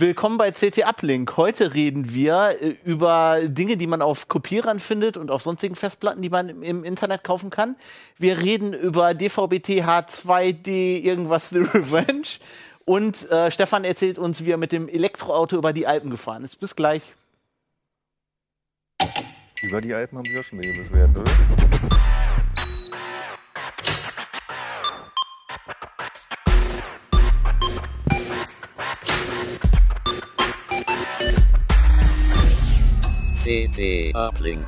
Willkommen bei CT Uplink. Heute reden wir äh, über Dinge, die man auf Kopierern findet und auf sonstigen Festplatten, die man im, im Internet kaufen kann. Wir reden über DVB-T H2D irgendwas The Revenge. Und äh, Stefan erzählt uns, wie er mit dem Elektroauto über die Alpen gefahren ist. Bis gleich. Über die Alpen haben sie ja schon wieder beschwert, oder? CT Uplink.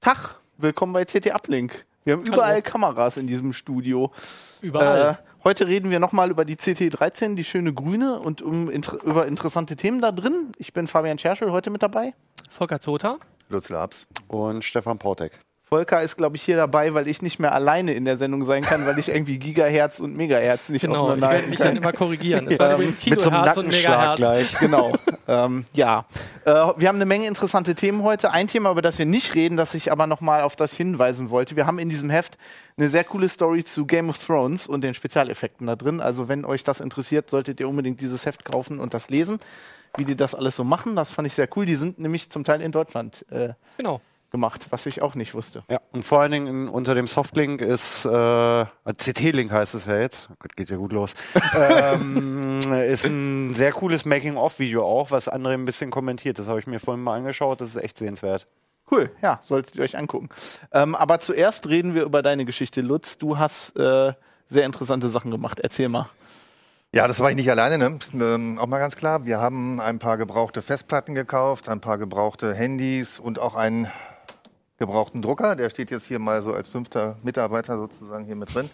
Tag, willkommen bei CT Uplink. Wir haben überall Hallo. Kameras in diesem Studio. Überall. Äh, heute reden wir nochmal über die CT13, die schöne grüne, und um, inter über interessante Themen da drin. Ich bin Fabian Scherschel, heute mit dabei. Volker Zota. Lutz Labs und Stefan Portek. Volker ist, glaube ich, hier dabei, weil ich nicht mehr alleine in der Sendung sein kann, weil ich irgendwie Gigahertz und Megahertz nicht Genau, ich werde auseinanderhalten mich kann. dann immer korrigieren. Es war übrigens Mit so einem Kilohertz und Megahertz. gleich. Genau. ähm, ja. Äh, wir haben eine Menge interessante Themen heute. Ein Thema, über das wir nicht reden, das ich aber nochmal auf das hinweisen wollte. Wir haben in diesem Heft eine sehr coole Story zu Game of Thrones und den Spezialeffekten da drin. Also wenn euch das interessiert, solltet ihr unbedingt dieses Heft kaufen und das lesen, wie die das alles so machen. Das fand ich sehr cool. Die sind nämlich zum Teil in Deutschland äh, Genau. gemacht, was ich auch nicht wusste. Ja, und vor allen Dingen in, unter dem Softlink ist, äh, CT-Link heißt es ja jetzt, Gott, geht ja gut los, ähm, ist ein sehr cooles Making-of-Video auch, was andere ein bisschen kommentiert. Das habe ich mir vorhin mal angeschaut, das ist echt sehenswert. Cool, ja, solltet ihr euch angucken. Ähm, aber zuerst reden wir über deine Geschichte, Lutz. Du hast äh, sehr interessante Sachen gemacht. Erzähl mal. Ja, das war ich nicht alleine, ne? Ähm, auch mal ganz klar. Wir haben ein paar gebrauchte Festplatten gekauft, ein paar gebrauchte Handys und auch einen gebrauchten Drucker. Der steht jetzt hier mal so als fünfter Mitarbeiter sozusagen hier mit drin.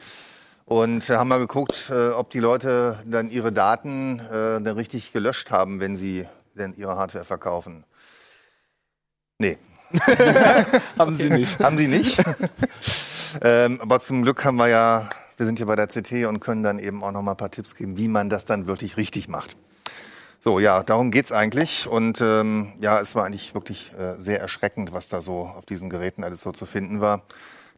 Und äh, haben mal geguckt, äh, ob die Leute dann ihre Daten äh, dann richtig gelöscht haben, wenn sie denn ihre Hardware verkaufen. Nee, Haben sie nicht. haben sie nicht. ähm, aber zum Glück haben wir ja, wir sind hier bei der CT und können dann eben auch noch mal ein paar Tipps geben, wie man das dann wirklich richtig macht. So, ja, darum geht's eigentlich. Und ähm, ja, es war eigentlich wirklich äh, sehr erschreckend, was da so auf diesen Geräten alles so zu finden war.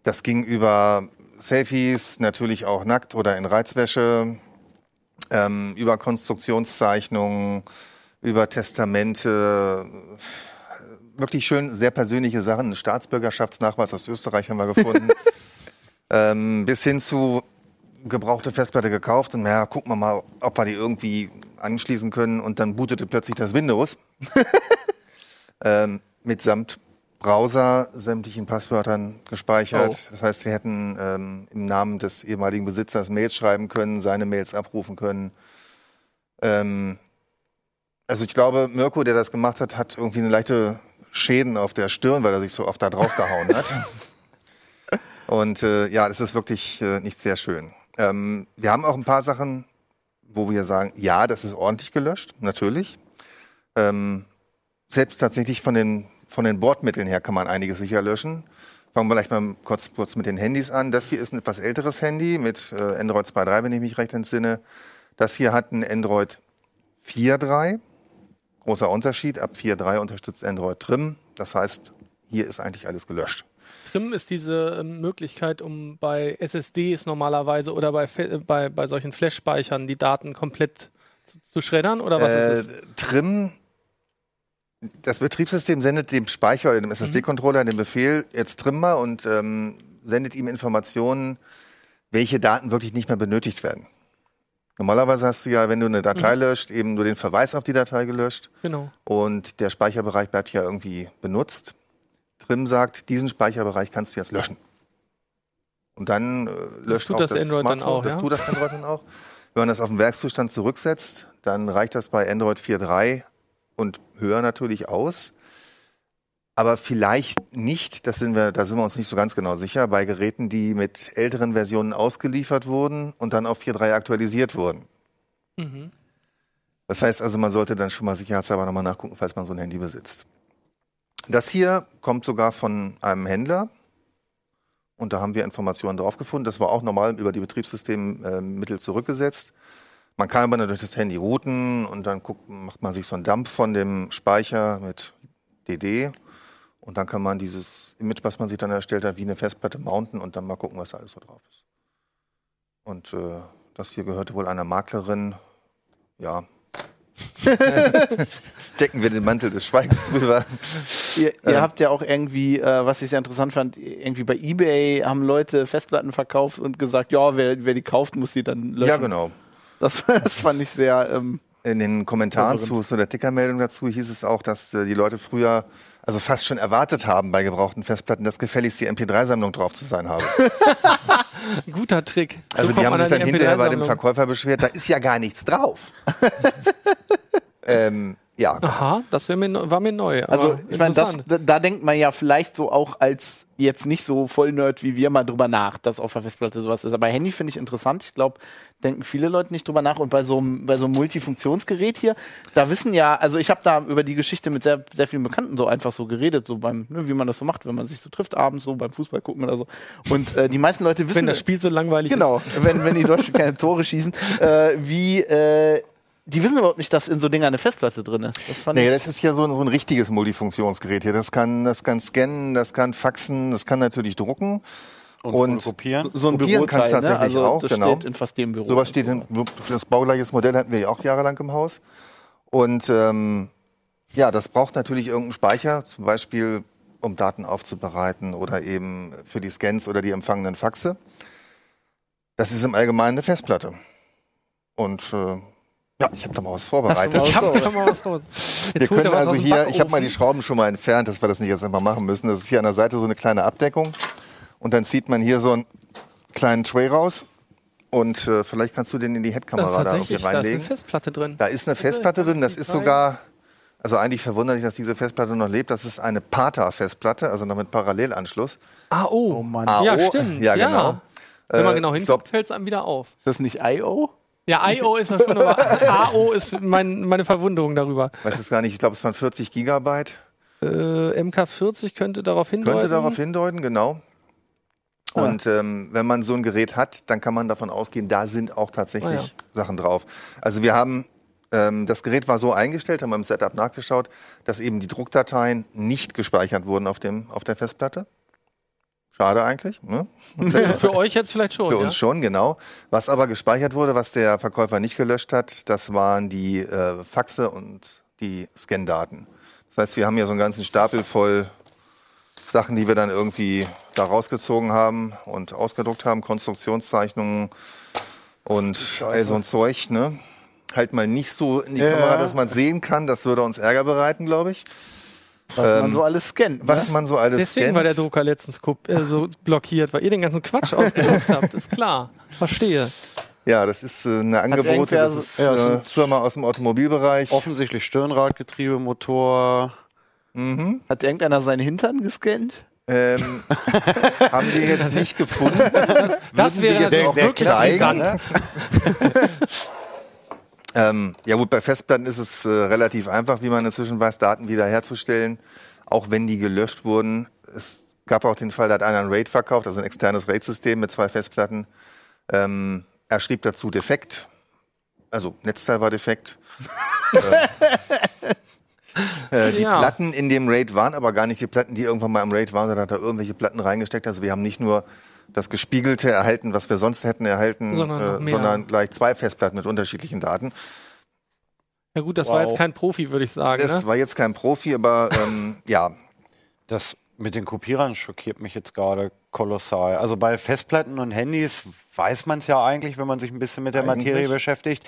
Das ging über Selfies, natürlich auch nackt oder in Reizwäsche, ähm, über Konstruktionszeichnungen, über Testamente, wirklich schön sehr persönliche Sachen. Einen Staatsbürgerschaftsnachweis aus Österreich haben wir gefunden. ähm, bis hin zu gebrauchte Festplatte gekauft und naja, gucken wir mal, ob wir die irgendwie anschließen können. Und dann bootete plötzlich das Windows ähm, mitsamt Browser, sämtlichen Passwörtern gespeichert. Oh. Das heißt, wir hätten ähm, im Namen des ehemaligen Besitzers Mails schreiben können, seine Mails abrufen können. Ähm, also ich glaube, Mirko, der das gemacht hat, hat irgendwie eine leichte Schäden auf der Stirn, weil er sich so oft da drauf gehauen hat. Und äh, ja, das ist wirklich äh, nicht sehr schön. Ähm, wir haben auch ein paar Sachen, wo wir sagen, ja, das ist ordentlich gelöscht, natürlich. Ähm, selbst tatsächlich von den, von den Bordmitteln her kann man einiges sicher löschen. Fangen wir vielleicht mal kurz, kurz mit den Handys an. Das hier ist ein etwas älteres Handy mit äh, Android 2.3, wenn ich mich recht entsinne. Das hier hat ein Android 4.3. Großer Unterschied. Ab 4.3 unterstützt Android Trim. Das heißt, hier ist eigentlich alles gelöscht. Trim ist diese ähm, Möglichkeit, um bei SSDs normalerweise oder bei, äh, bei, bei solchen Flash-Speichern die Daten komplett zu, zu schreddern oder was Äh, ist es? Trim, das Betriebssystem sendet dem Speicher oder dem SSD-Controller den Befehl, jetzt trim mal und ähm, sendet ihm Informationen, welche Daten wirklich nicht mehr benötigt werden. Normalerweise hast du ja, wenn du eine Datei löscht, eben nur den Verweis auf die Datei gelöscht Genau. und der Speicherbereich bleibt ja irgendwie benutzt. Trim sagt, diesen Speicherbereich kannst du jetzt löschen. Und dann äh, löscht tut auch das das, Android dann Smartphone, auch, das ja? tut das Android dann auch. Wenn man das auf den Werkszustand zurücksetzt, dann reicht das bei Android 4.3 und höher natürlich aus. aber vielleicht nicht, das sind wir, da sind wir uns nicht so ganz genau sicher, bei Geräten, die mit älteren Versionen ausgeliefert wurden und dann auf 4.3 aktualisiert wurden. Mhm. Das heißt also, man sollte dann schon mal sicherheitshalber nochmal nachgucken, falls man so ein Handy besitzt. Das hier kommt sogar von einem Händler. Und da haben wir Informationen drauf gefunden. Das war auch normal über die Betriebssystemmittel zurückgesetzt. Man kann aber natürlich das Handy routen und dann guckt, macht man sich so einen Dump von dem Speicher mit DD. Und dann kann man dieses Image, was man sich dann erstellt hat, wie eine Festplatte mounten und dann mal gucken, was da alles so drauf ist. Und äh, das hier gehörte wohl einer Maklerin. Ja. Decken wir den Mantel des Schweigens drüber. Ihr, ihr Ähm. habt ja auch irgendwie, äh, was ich sehr interessant fand, irgendwie bei Ebay haben Leute Festplatten verkauft und gesagt, ja, wer, wer die kauft, muss die dann löschen. Ja, genau. Das, das fand ich sehr. Ähm, In den Kommentaren zu so der Tickermeldung dazu hieß es auch, dass äh, die Leute früher also fast schon erwartet haben bei gebrauchten Festplatten, dass gefälligst die MP3-Sammlung drauf zu sein habe. Guter Trick. So Also die haben sich an dann hinterher bei dem MP3-Sammlung. Verkäufer beschwert, da ist ja gar nichts drauf. ähm, ja, Aha, das mir, war mir neu. also, ich meine, da, da denkt man ja vielleicht so auch als jetzt nicht so Vollnerd wie wir mal drüber nach, dass auf der Festplatte sowas ist. Aber Handy finde ich interessant. Ich glaube, denken viele Leute nicht drüber nach. Und bei so einem bei so einem Multifunktionsgerät hier, da wissen ja, also ich habe da über die Geschichte mit sehr, sehr vielen Bekannten so einfach so geredet, so beim, ne, wie man das so macht, wenn man sich so trifft abends, so beim Fußball gucken oder so. Und äh, die meisten Leute wissen. Wenn das Spiel so langweilig Genau, wenn, wenn die Deutschen keine Tore schießen, äh, wie, äh, die wissen überhaupt nicht, dass in so Dingen eine Festplatte drin ist. Das fand Nee, ich, das ist ja so ein, so ein richtiges Multifunktionsgerät hier. Das kann, das kann scannen, das kann faxen, das kann natürlich drucken. Und, Und- kopieren. so ein kopieren kannst du ne? tatsächlich also auch, das genau. steht in fast dem Büro. Sowas steht in, das baugleiches Modell hatten wir ja auch jahrelang im Haus. Und ähm, ja, das braucht natürlich irgendeinen Speicher, zum Beispiel um Daten aufzubereiten oder eben für die Scans oder die empfangenen Faxe. Das ist im Allgemeinen eine Festplatte. Und äh, ja, ich habe da mal was vorbereitet. Hast du Ich hab da mal was vor. Wir können was also hier, ich habe mal die. Schrauben schon mal entfernt, dass wir das nicht jetzt immer machen müssen. Das ist hier an der Seite so eine kleine Abdeckung. Und dann zieht man hier so einen kleinen Tray raus. Und äh, vielleicht kannst du den in die Headkamera da irgendwie tatsächlich, da ist eine reinlegen. Festplatte drin. Da ist eine Festplatte drin, das ist sogar, also eigentlich verwunderlich, dass diese Festplatte noch lebt. Das ist eine PATA-Festplatte, also noch mit Parallelanschluss. Ah, oh. Oh Mann. AO, Ja, stimmt. Ja, Ja. genau. Wenn man Äh, genau hinguckt, fällt es einem wieder auf. Ist das nicht I.O.? Ja, IO ist ja schon, aber AO ist mein, meine Verwunderung darüber. weiß es gar nicht, ich glaube, es waren 40 Gigabyte. Äh, MK40 könnte darauf hindeuten. Könnte darauf hindeuten, genau. Ah. Und ähm, wenn man so ein Gerät hat, dann kann man davon ausgehen, da sind auch tatsächlich Ah, ja. Sachen drauf. Also wir haben, ähm, das Gerät war so eingestellt, haben wir im Setup nachgeschaut, dass eben die Druckdateien nicht gespeichert wurden auf, dem, auf der Festplatte. Schade eigentlich. Ne? Für euch jetzt vielleicht schon. Für ja? uns schon, genau. Was aber gespeichert wurde, was der Verkäufer nicht gelöscht hat, das waren die äh, Faxe und die Scan-Daten. Das heißt, wir haben hier so einen ganzen Stapel voll Sachen, die wir dann irgendwie da rausgezogen haben und ausgedruckt haben, Konstruktionszeichnungen und all so ein Zeug. Ne? Halt mal nicht so in die Ja. Kamera, dass man sehen kann. Das würde uns Ärger bereiten, glaube ich. Was man Ähm, so alles scannt. Was ne? man so alles Deswegen scannt. war der Drucker letztens äh, so blockiert, weil ihr den ganzen Quatsch ausgedruckt habt. Ist klar. Verstehe. Ja, das ist äh, eine Angebote, das ist Ja, das äh, Firma aus dem Automobilbereich. Offensichtlich Stirnradgetriebe, Motor. Mhm. Hat irgendeiner seinen Hintern gescannt? Ähm, haben wir jetzt nicht gefunden. Das Würden wäre jetzt natürlich auch wirklich zeigen. interessant. Ähm, ja gut, bei Festplatten ist es äh, relativ einfach, wie man inzwischen weiß, Daten wiederherzustellen, auch wenn die gelöscht wurden. Es gab auch den Fall, da hat einer ein RAID verkauft, also ein externes RAID-System mit zwei Festplatten. Ähm, er schrieb dazu defekt, also Netzteil war defekt. äh, die Ja. Platten in dem RAID waren aber gar nicht die Platten, die irgendwann mal im RAID waren, sondern hat er irgendwelche Platten reingesteckt. Also wir haben nicht nur das Gespiegelte erhalten, was wir sonst hätten erhalten, Sondern äh, sondern gleich zwei Festplatten mit unterschiedlichen Daten. Ja gut, das Wow. war jetzt kein Profi, würde ich sagen. Das Ne? war jetzt kein Profi, aber ähm, ja, Das mit den Kopierern schockiert mich jetzt gerade kolossal. Also bei Festplatten und Handys weiß man es ja eigentlich, wenn man sich ein bisschen mit der Eigentlich. Materie beschäftigt.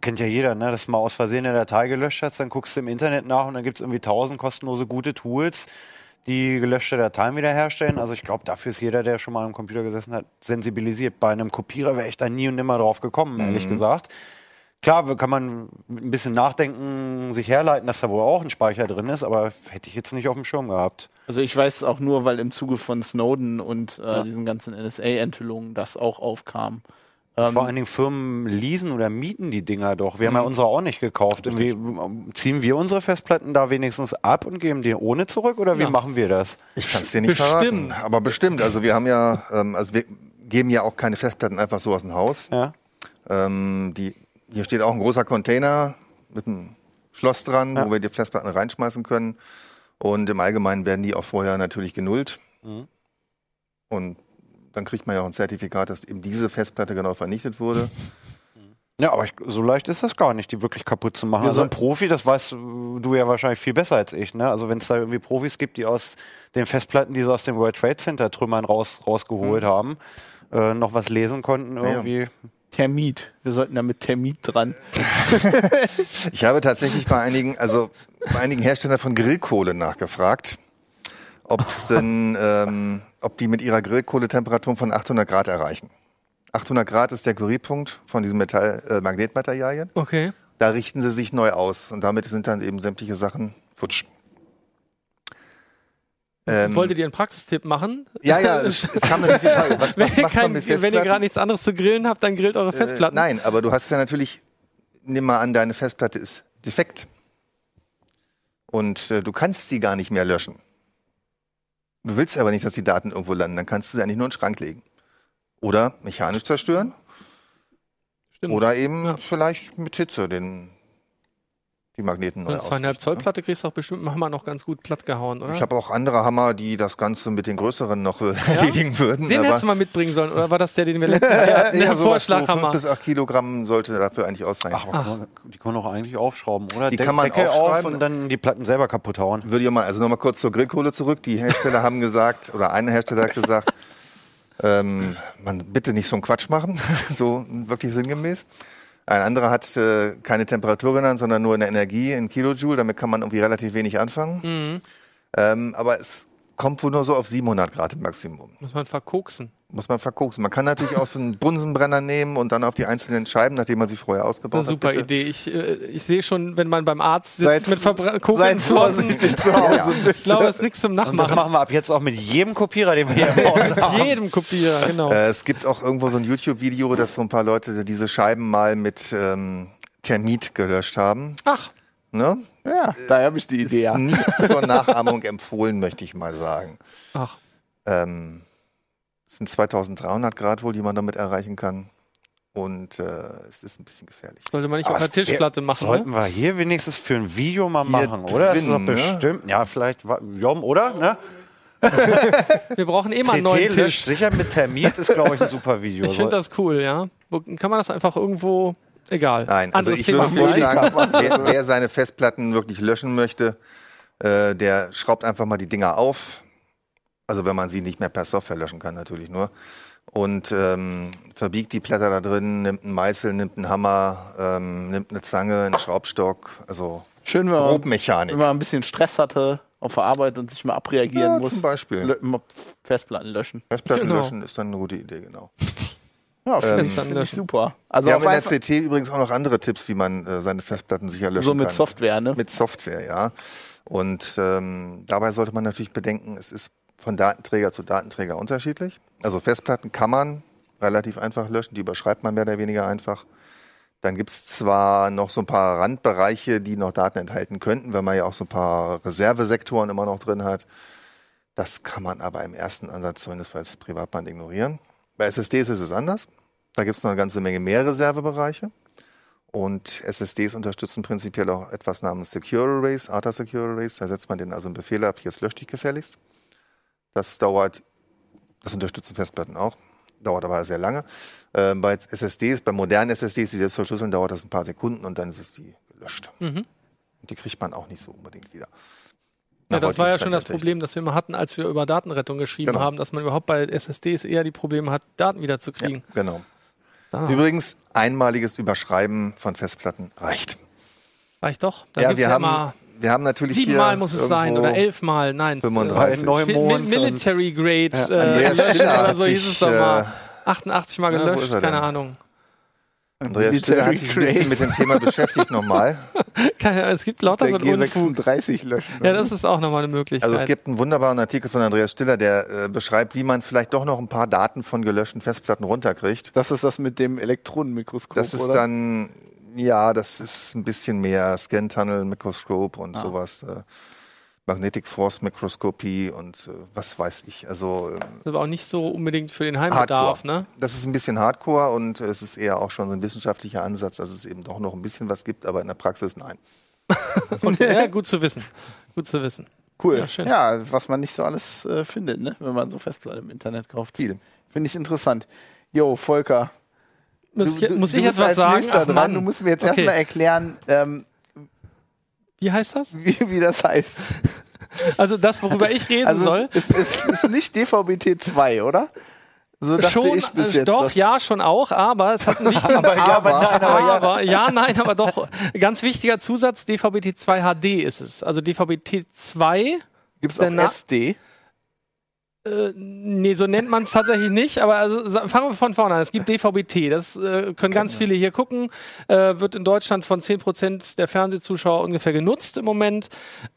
Kennt ja jeder, ne? dass du mal aus Versehen eine Datei gelöscht hast, dann guckst du im Internet nach und dann gibt es irgendwie tausend kostenlose gute Tools, die gelöschte Dateien wiederherstellen. Also ich glaube, dafür ist jeder, der schon mal am Computer gesessen hat, sensibilisiert. Bei einem Kopierer wäre ich da nie und nimmer drauf gekommen, ehrlich gesagt. Klar, kann man ein bisschen Nachdenken sich herleiten, dass da wohl auch ein Speicher drin ist, aber hätte ich jetzt nicht auf dem Schirm gehabt. Also ich weiß auch nur, weil im Zuge von Snowden und äh, Ja. diesen ganzen NSA-Enthüllungen das auch aufkam. Ähm, Vor allen Dingen Firmen leasen oder mieten die Dinger doch. Wir haben ja unsere auch nicht gekauft. Irgendwie, ziehen wir unsere Festplatten da wenigstens ab und geben die ohne zurück oder wie Ja. machen wir das? Ich kann es dir nicht Bestimmt. verraten. Aber bestimmt. Also wir haben ja, ähm, also wir geben ja auch keine Festplatten einfach so aus dem Haus. Ja. Ähm, die, hier steht auch ein großer Container mit einem Schloss dran, Ja. wo wir die Festplatten reinschmeißen können. Und im Allgemeinen werden die auch vorher natürlich genullt. Mhm. Und dann kriegt man ja auch ein Zertifikat, dass eben diese Festplatte genau vernichtet wurde. Ja, aber ich, so leicht ist das gar nicht, die wirklich kaputt zu machen. Wir Also ein Profi, das weißt du ja wahrscheinlich viel besser als ich. Ne? Also wenn es da irgendwie Profis gibt, die aus den Festplatten, die sie aus dem World Trade Center Trümmern raus, rausgeholt haben, äh, noch was lesen konnten irgendwie. Termit. Wir sollten da mit Termit dran. Ich habe tatsächlich bei einigen, also bei einigen Herstellern von Grillkohle nachgefragt, ob's denn, ähm, ob die mit ihrer Grillkohletemperatur von 800 Grad erreichen. 800 Grad ist der Curiepunkt von diesen Metall, äh, Magnetmaterialien. Okay. Da richten sie sich neu aus und damit sind dann eben sämtliche Sachen futsch. Ähm, Wolltet ihr einen Praxistipp machen? ja, ja, es, es kam natürlich die Frage, was, Wenn was ihr, macht man kein, mit wenn ihr Festplatten? gerade nichts anderes zu grillen habt, dann grillt eure Festplatten. Äh, nein, aber du hast ja natürlich, nimm mal an, deine Festplatte ist defekt. Und äh, du kannst sie gar nicht mehr löschen. Du willst aber nicht, dass die Daten irgendwo landen, dann kannst du sie eigentlich nur in den Schrank legen. Oder mechanisch zerstören. Stimmt. Oder eben vielleicht mit Hitze den, die Magneten neu Eine zweieinhalb ausrichten, Zoll Platte kriegst du auch bestimmt einen Hammer noch ganz gut platt gehauen, ne? oder? Ich habe auch andere Hammer, die das Ganze mit den größeren noch äh, erledigen würden. den aber hättest du mal mitbringen sollen, oder war das der, den wir letztes Jahr hatten? ja, so 5 Vorschlaghammer. bis 8 Kilogramm sollte dafür eigentlich ausreichen. Ach, man- die kann man doch eigentlich aufschrauben, oder? Die Deck- kann man Deckel auf aufschreiben. und dann die Platten selber kaputt hauen. würde ich mal, also nochmal kurz zur Grillkohle zurück. Die Hersteller haben gesagt, oder eine Hersteller hat gesagt, ähm, man bitte nicht so einen Quatsch machen, so wirklich sinngemäß. Ein anderer hat äh, keine Temperatur genannt, sondern nur eine Energie in Kilojoule. Damit kann man irgendwie relativ wenig anfangen. Mhm. Ähm, aber es kommt wohl nur so auf 700 Grad im Maximum. Muss man verkoksen. Muss man verkoksen. Man kann natürlich auch so einen Bunsenbrenner nehmen und dann auf die einzelnen Scheiben, nachdem man sie vorher ausgebaut Eine super hat. bitte. Idee. Ich, äh, ich sehe schon, wenn man beim Arzt sitzt Seid- mit verkokelten Seid Flossen. vorsichtig zu Hause. Ich glaube, das ist nichts zum Und das Nachmachen. machen wir ab jetzt auch mit jedem Kopierer, den wir hier im Haus haben. Jedem Kopierer, genau. Äh, es gibt auch irgendwo so ein YouTube-Video, dass so ein paar Leute diese Scheiben mal mit ähm, Termit gelöscht haben. Ach, Ne? Ja, da habe ich die Ist Idee. Ja. nicht zur Nachahmung empfohlen, möchte ich mal sagen. ach. Ähm, es sind 2300 Grad wohl, die man damit erreichen kann. Und äh, es ist ein bisschen gefährlich. Sollte man nicht Aber auf wär- Tischplatte machen, Sollten ne? wir hier wenigstens für ein Video mal Hier machen, oder? Das ist doch drin, ne? bestimmt. Ja, vielleicht. Jom, oder? Ne? Wir brauchen eh mal einen neuen Tisch. sicher mit Termit ist, glaube ich, ein super Video. Ich finde das cool, ja. Kann man das einfach irgendwo. Egal. Nein, also Anderes ich Thema würde vorschlagen, wer, wer seine Festplatten wirklich löschen möchte, äh, der schraubt einfach mal die Dinger auf. Also wenn man sie nicht mehr per Software löschen kann, natürlich nur. Und ähm, verbiegt die Blätter da drin, nimmt einen Meißel, nimmt einen Hammer, ähm, nimmt eine Zange, einen Schraubstock. Also Schön, wenn man, Grobmechanik. wenn man ein bisschen Stress hatte auf der Arbeit und sich mal abreagieren Ja, muss. zum Beispiel. Lö- Festplatten löschen. Festplatten Genau. löschen ist dann eine gute Idee, genau. Ja, finde Ähm, ich, find ich super. Also Wir haben in der CT übrigens auch noch andere Tipps, wie man äh, seine Festplatten sicher löschen so mit kann. Software, ne? Mit Software, ja. Und ähm, dabei sollte man natürlich bedenken, es ist von Datenträger zu Datenträger unterschiedlich. Also Festplatten kann man relativ einfach löschen, die überschreibt man mehr oder weniger einfach. Dann gibt's zwar noch so ein paar Randbereiche, die noch Daten enthalten könnten, wenn man ja auch so ein paar Reservesektoren immer noch drin hat. Das kann man aber im ersten Ansatz zumindest als Privatband ignorieren. Bei SSDs ist es anders. Da gibt's noch eine ganze Menge mehr Reservebereiche. Und SSDs unterstützen prinzipiell auch etwas namens Secure Erase, ATA Secure Erase. Da setzt man den also einen Befehl ab, jetzt lösch dich gefälligst. Das dauert, das unterstützen Festplatten auch, dauert aber sehr lange. Ähm, bei SSDs, bei modernen SSDs, die selbst verschlüsseln, dauert das ein paar Sekunden und dann ist es die gelöscht. Mhm. Und die kriegt man auch nicht so unbedingt wieder. Ja, das war ja schon das Problem, das wir immer hatten, als wir über Datenrettung geschrieben Genau. haben, dass man überhaupt bei SSDs eher die Probleme hat, Daten wieder zu Technik. kriegen. Ja, genau. Da Übrigens, einmaliges Überschreiben von Festplatten reicht. reicht doch. Da ja, gibt's wir, ja haben, wir haben natürlich siebenmal muss es sein oder elfmal. Nein, 35. Äh, Neumond Mi- Military Grade Ja, äh, Andreas löschen Stiller oder hat so hieß sich, es doch äh, mal. 88 Mal ja, wo gelöscht, keine denn? Ahnung. Andreas Stiller hat sich ein bisschen mit dem Thema beschäftigt nochmal. Keine, es gibt lauter so Der einen Unfug. G36 löschen. Ja, das ist auch nochmal eine Möglichkeit. Also es gibt einen wunderbaren Artikel von Andreas Stiller, der äh, beschreibt, wie man vielleicht doch noch ein paar Daten von gelöschten Festplatten runterkriegt. das ist das mit dem Elektronenmikroskop, Das ist oder? dann, ja, das ist ein bisschen mehr Scan-Tunnel, Mikroskop und Ah. sowas. Äh, Magnetic Force Mikroskopie und äh, was weiß ich. Also ähm, Das ist aber auch nicht so unbedingt für den Heimbedarf, Hardcore. ne? Das ist ein bisschen Hardcore und es ist eher auch schon so ein wissenschaftlicher Ansatz, dass es eben doch noch ein bisschen was gibt, aber in der Praxis nein. Okay, ja, gut zu wissen. Gut zu wissen. Cool. Ja, schön. Ja, was man nicht so alles äh, findet, ne? wenn man so Festplatten im Internet kauft. Viel. Finde ich interessant. Jo, Volker. Muss, du- ich, du- muss du ich jetzt bist was sagen? Ach, dran. Du musst mir jetzt Okay. erstmal erklären, ähm, Wie heißt das? wie, wie das heißt. Also das, worüber ich reden Also soll. es, es, es ist nicht DVB-T 2, oder? So dachte schon, ich bis jetzt. doch, ja, schon auch, aber es hat einen wichtigen aber, nein, aber, ja. nein, aber doch. Ganz wichtiger Zusatz, DVB-T2 HD ist es. Also DVB-T2, Gibt es auch SD? Äh, nee, so nennt man es tatsächlich nicht, aber also, fangen wir von vorne an. Es gibt DVB-T, das äh, können ganz viele hier gucken, äh, wird in Deutschland von 10% der Fernsehzuschauer ungefähr genutzt im Moment.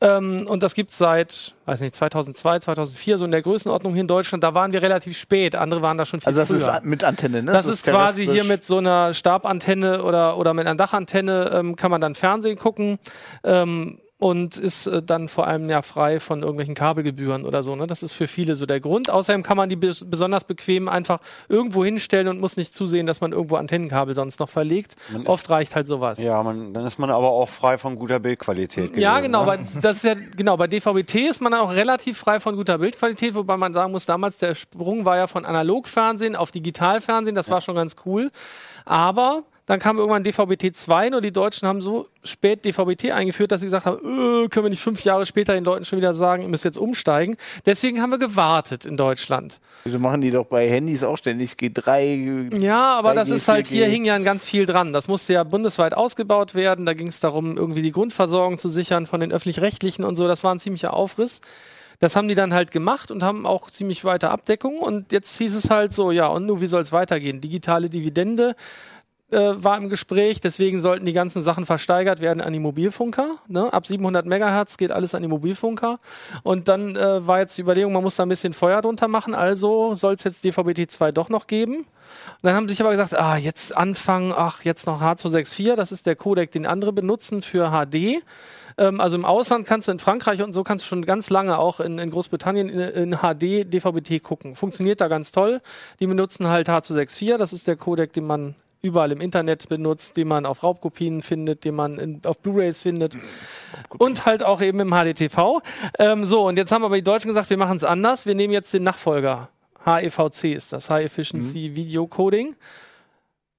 Ähm, und das gibt es seit, weiß nicht, 2002, 2004, so in der Größenordnung hier in Deutschland. Da waren wir relativ spät, andere waren da schon viel Also das früher. ist mit Antenne, ne? Das ist quasi hier mit so einer Stabantenne oder, oder mit einer Dachantenne ähm, kann man dann Fernsehen gucken ähm, und ist äh, dann vor allem ja frei von irgendwelchen Kabelgebühren oder so. Ne? Das ist für viele so der Grund. Außerdem kann man die bes besonders bequem einfach irgendwo hinstellen und muss nicht zusehen, dass man irgendwo Antennenkabel sonst noch verlegt. Man ist- Oft reicht halt sowas. Ja, man, dann ist man aber auch frei von guter Bildqualität. Ja, gewesen, genau, ne? bei, das ist ja, genau, bei DVB-T ist man dann auch relativ frei von guter Bildqualität, wobei man sagen muss, damals der Sprung war ja von Analogfernsehen auf Digitalfernsehen, das war schon ganz cool. Aber dann kam irgendwann DVB-T2 nur die Deutschen haben so spät DVB-T eingeführt, dass sie gesagt haben, äh, können wir nicht fünf Jahre später den Leuten schon wieder sagen, ihr müsst jetzt umsteigen. Deswegen haben wir gewartet in Deutschland. Wieso machen die doch bei Handys auch ständig G3? Ja, aber 3G, das ist halt, 4G. hier hing ja ganz viel dran. Das musste ja bundesweit ausgebaut werden. Da ging es darum, irgendwie die Grundversorgung zu sichern von den öffentlich-rechtlichen und so. Das war ein ziemlicher Aufriss. Das haben die dann halt gemacht und haben auch ziemlich weite Abdeckung. Und jetzt hieß es halt so, ja, und nun, wie soll es weitergehen? Digitale Dividende äh, war im Gespräch, deswegen sollten die ganzen Sachen versteigert werden an die Mobilfunker. Ne? Ab 700 Megahertz geht alles an die Mobilfunker. Und dann äh, war jetzt die Überlegung, man muss da ein bisschen Feuer drunter machen, also soll es jetzt DVB-T2 doch noch geben. Und dann haben sie sich aber gesagt, ah, jetzt anfangen, ach, jetzt noch H264, das ist der Codec, den andere benutzen für HD. Ähm, also im Ausland kannst du in Frankreich und so kannst du schon ganz lange auch in, in Großbritannien in, in HD DVB-T gucken. Funktioniert da ganz toll. Die benutzen halt H264, das ist der Codec, den man überall im Internet benutzt, den man auf Raubkopien findet, den man in, auf Blu-rays findet und halt auch eben im HDTV. Ähm, so, und jetzt haben aber die Deutschen gesagt, wir machen es anders. Wir nehmen jetzt den Nachfolger. HEVC ist das, High Efficiency Video Coding.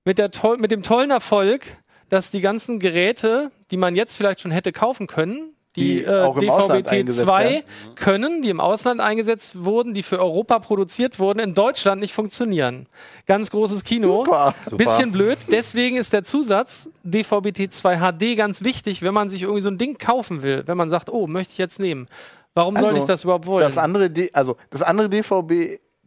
Mit, der mit dem tollen Erfolg, dass die ganzen Geräte, die man jetzt vielleicht schon hätte kaufen können, die, Die äh, auch im Ausland eingesetzt DVB-T2 werden. können, die im Ausland eingesetzt wurden, die für Europa produziert wurden, in Deutschland nicht funktionieren. Ganz großes Kino. Super. Bisschen blöd. Deswegen ist der Zusatz DVB-T2 HD ganz wichtig, wenn man sich irgendwie so ein Ding kaufen will. Wenn man sagt, oh, möchte ich jetzt nehmen. Warum Also, sollte ich das überhaupt wollen? Das andere, D also das andere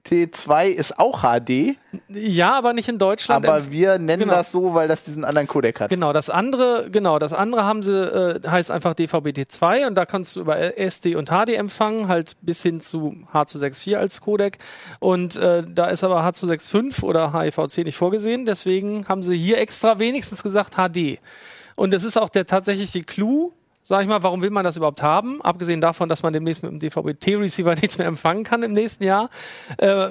DVB-T2 ist auch HD, ja, aber nicht in Deutschland. aber wir nennen genau. das so, weil das diesen anderen Codec hat. Genau, das andere, genau, das andere haben sie, äh, heißt einfach DVB-T2 und da kannst du über SD und HD empfangen, halt bis hin zu H264 als Codec. Und äh, da ist aber H265 oder HEVC nicht vorgesehen, deswegen haben sie hier extra wenigstens gesagt HD. Und das ist auch der tatsächlich die Clou, sag ich mal, warum will man das überhaupt haben? Abgesehen davon, dass man demnächst mit dem DVB-T-Receiver nichts mehr empfangen kann im nächsten Jahr. Äh,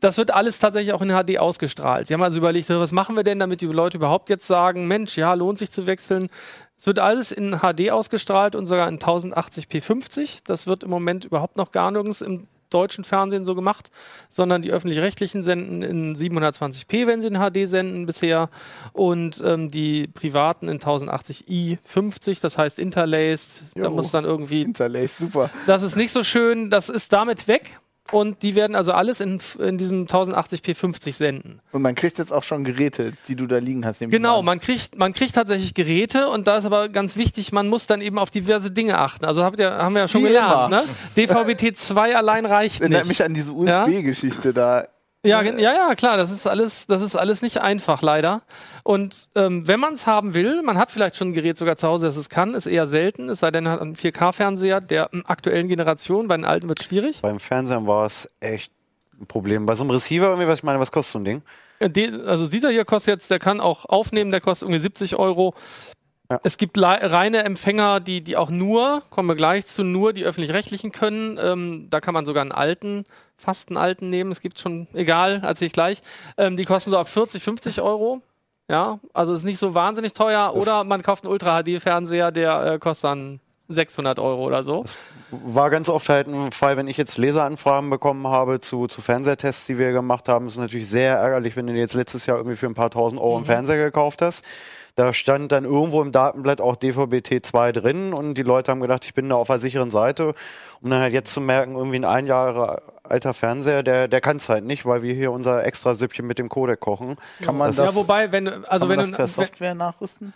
das wird alles tatsächlich auch in HD ausgestrahlt. Sie haben also überlegt, was machen wir denn, damit die Leute überhaupt jetzt sagen, Mensch, ja, lohnt sich zu wechseln. Es wird alles in HD ausgestrahlt und sogar in 1080p 50. Das wird im Moment überhaupt noch gar nirgends im deutschen Fernsehen so gemacht, sondern die öffentlich-rechtlichen senden in 720p, wenn sie in HD senden bisher und ähm, die privaten in 1080i 50, das heißt interlaced. Da Jo. muss dann irgendwie Interlace, super. das ist nicht so schön, das ist damit weg. Und die werden also alles in, in diesem 1080p 50 senden. Und man kriegt jetzt auch schon Geräte, die du da liegen hast. Genau, an. man kriegt, man kriegt tatsächlich Geräte und da ist aber ganz wichtig, man muss dann eben auf diverse Dinge achten. Also habt ihr, haben wir ja schon Wie gelernt, ne? DVB-T2 allein reicht Erinnert nicht. mich an diese Ja? USB-Geschichte da. Ja, ja, ja, klar, das ist alles, das ist alles nicht einfach, leider. Und ähm, wenn man es haben will, man hat vielleicht schon ein Gerät sogar zu Hause, das es kann, ist eher selten, es sei denn, man hat einen 4K-Fernseher der aktuellen Generation, bei den alten wird es schwierig. Beim Fernsehen war es echt ein Problem. Bei so einem Receiver, irgendwie, was ich meine, was kostet so ein Ding? Die, also dieser hier kostet jetzt, der kann auch aufnehmen, der kostet irgendwie 70 Euro. Ja. Es gibt reine Empfänger, die, die auch nur, kommen wir gleich zu, nur die öffentlich-rechtlichen können. Ähm, da kann man sogar einen alten, fast einen alten nehmen. Es gibt schon, egal, erzähle ich gleich. Ähm, die kosten so ab 40, 50 Euro. Ja, also ist nicht so wahnsinnig teuer. Das oder man kauft einen Ultra-HD-Fernseher, der äh, kostet dann 600 Euro oder so. Das war ganz oft halt ein Fall, wenn ich jetzt Leseranfragen bekommen habe zu, zu Fernsehtests, die wir gemacht haben. ist natürlich sehr ärgerlich, wenn du jetzt letztes Jahr irgendwie für ein paar tausend Euro mhm. einen Fernseher gekauft hast da stand dann irgendwo im Datenblatt auch DVB-T2 drin und die Leute haben gedacht, ich bin da auf der sicheren Seite. Um dann halt jetzt zu merken, irgendwie ein ein Jahre alter Fernseher, der, der kann es halt nicht, weil wir hier unser extra Süppchen mit dem Codec kochen. Kann man das, ja, wobei, wenn also wenn das per Software nachrüsten?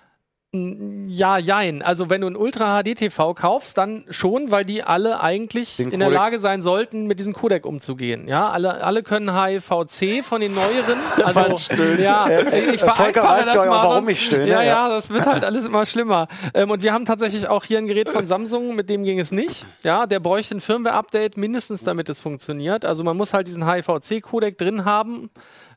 Ja, jein. Also wenn du ein Ultra HD TV kaufst, dann schon, weil die alle eigentlich Den in der Lage sein sollten, mit diesem Codec umzugehen. Ja, alle, alle können HIVC von den neueren. Also, ja, ich weiß das mal, warum ich stöhne. Ja, ja, das wird halt alles immer schlimmer. Ähm, und wir haben tatsächlich auch hier ein Gerät von Samsung, mit dem ging es nicht. Ja, der bräuchte ein Firmware-Update mindestens, damit es funktioniert. Also man muss halt diesen HIVC-Codec drin haben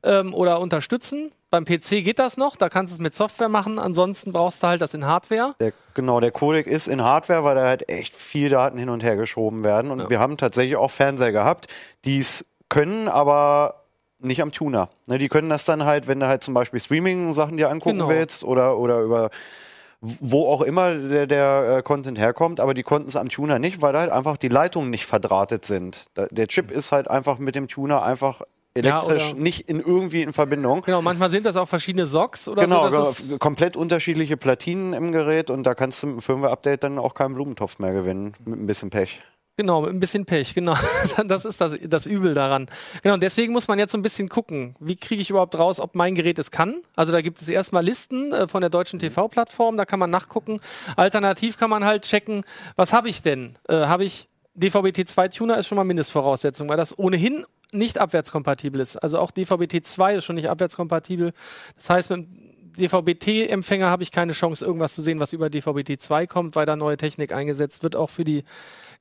ähm, oder unterstützen. Beim PC geht das noch, da kannst du es mit Software machen, ansonsten brauchst du halt das in Hardware. Der, genau, der Codec ist in Hardware, weil da halt echt viel Daten hin und her geschoben werden. Und ja. wir haben tatsächlich auch Fernseher gehabt, die es können, aber nicht am Tuner. Ne, die können das dann halt, wenn du halt zum Beispiel Streaming-Sachen dir angucken genau. willst oder, oder über wo auch immer der, der äh, Content herkommt, aber die konnten es am Tuner nicht, weil da halt einfach die Leitungen nicht verdrahtet sind. Da, der Chip ist halt einfach mit dem Tuner einfach elektrisch ja, nicht in irgendwie in Verbindung. Genau, manchmal sind das auch verschiedene Socks oder genau, so. Genau, komplett unterschiedliche Platinen im Gerät und da kannst du mit dem Firmware-Update dann auch keinen Blumentopf mehr gewinnen, mit ein bisschen Pech. Genau, mit ein bisschen Pech, genau. Das ist das, das Übel daran. Genau, deswegen muss man jetzt so ein bisschen gucken, wie kriege ich überhaupt raus, ob mein Gerät es kann. Also da gibt es erstmal Listen äh, von der deutschen TV-Plattform, da kann man nachgucken. Alternativ kann man halt checken, was habe ich denn? Äh, habe ich DVB-T2-Tuner ist schon mal Mindestvoraussetzung, weil das ohnehin nicht abwärtskompatibel ist. Also auch DVB-T2 ist schon nicht abwärtskompatibel. Das heißt, mit DVB-T-Empfänger habe ich keine Chance, irgendwas zu sehen, was über DVB-T2 kommt, weil da neue Technik eingesetzt wird, auch für die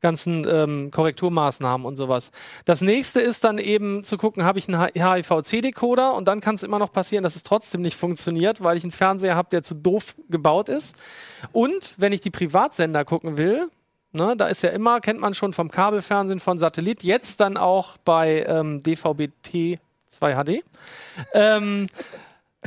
ganzen ähm, Korrekturmaßnahmen und sowas. Das nächste ist dann eben zu gucken, habe ich einen HIVC-Decoder und dann kann es immer noch passieren, dass es trotzdem nicht funktioniert, weil ich einen Fernseher habe, der zu doof gebaut ist. Und wenn ich die Privatsender gucken will, Ne, da ist ja immer, kennt man schon vom Kabelfernsehen, von Satellit, jetzt dann auch bei ähm, DVB-T 2 HD. Ähm,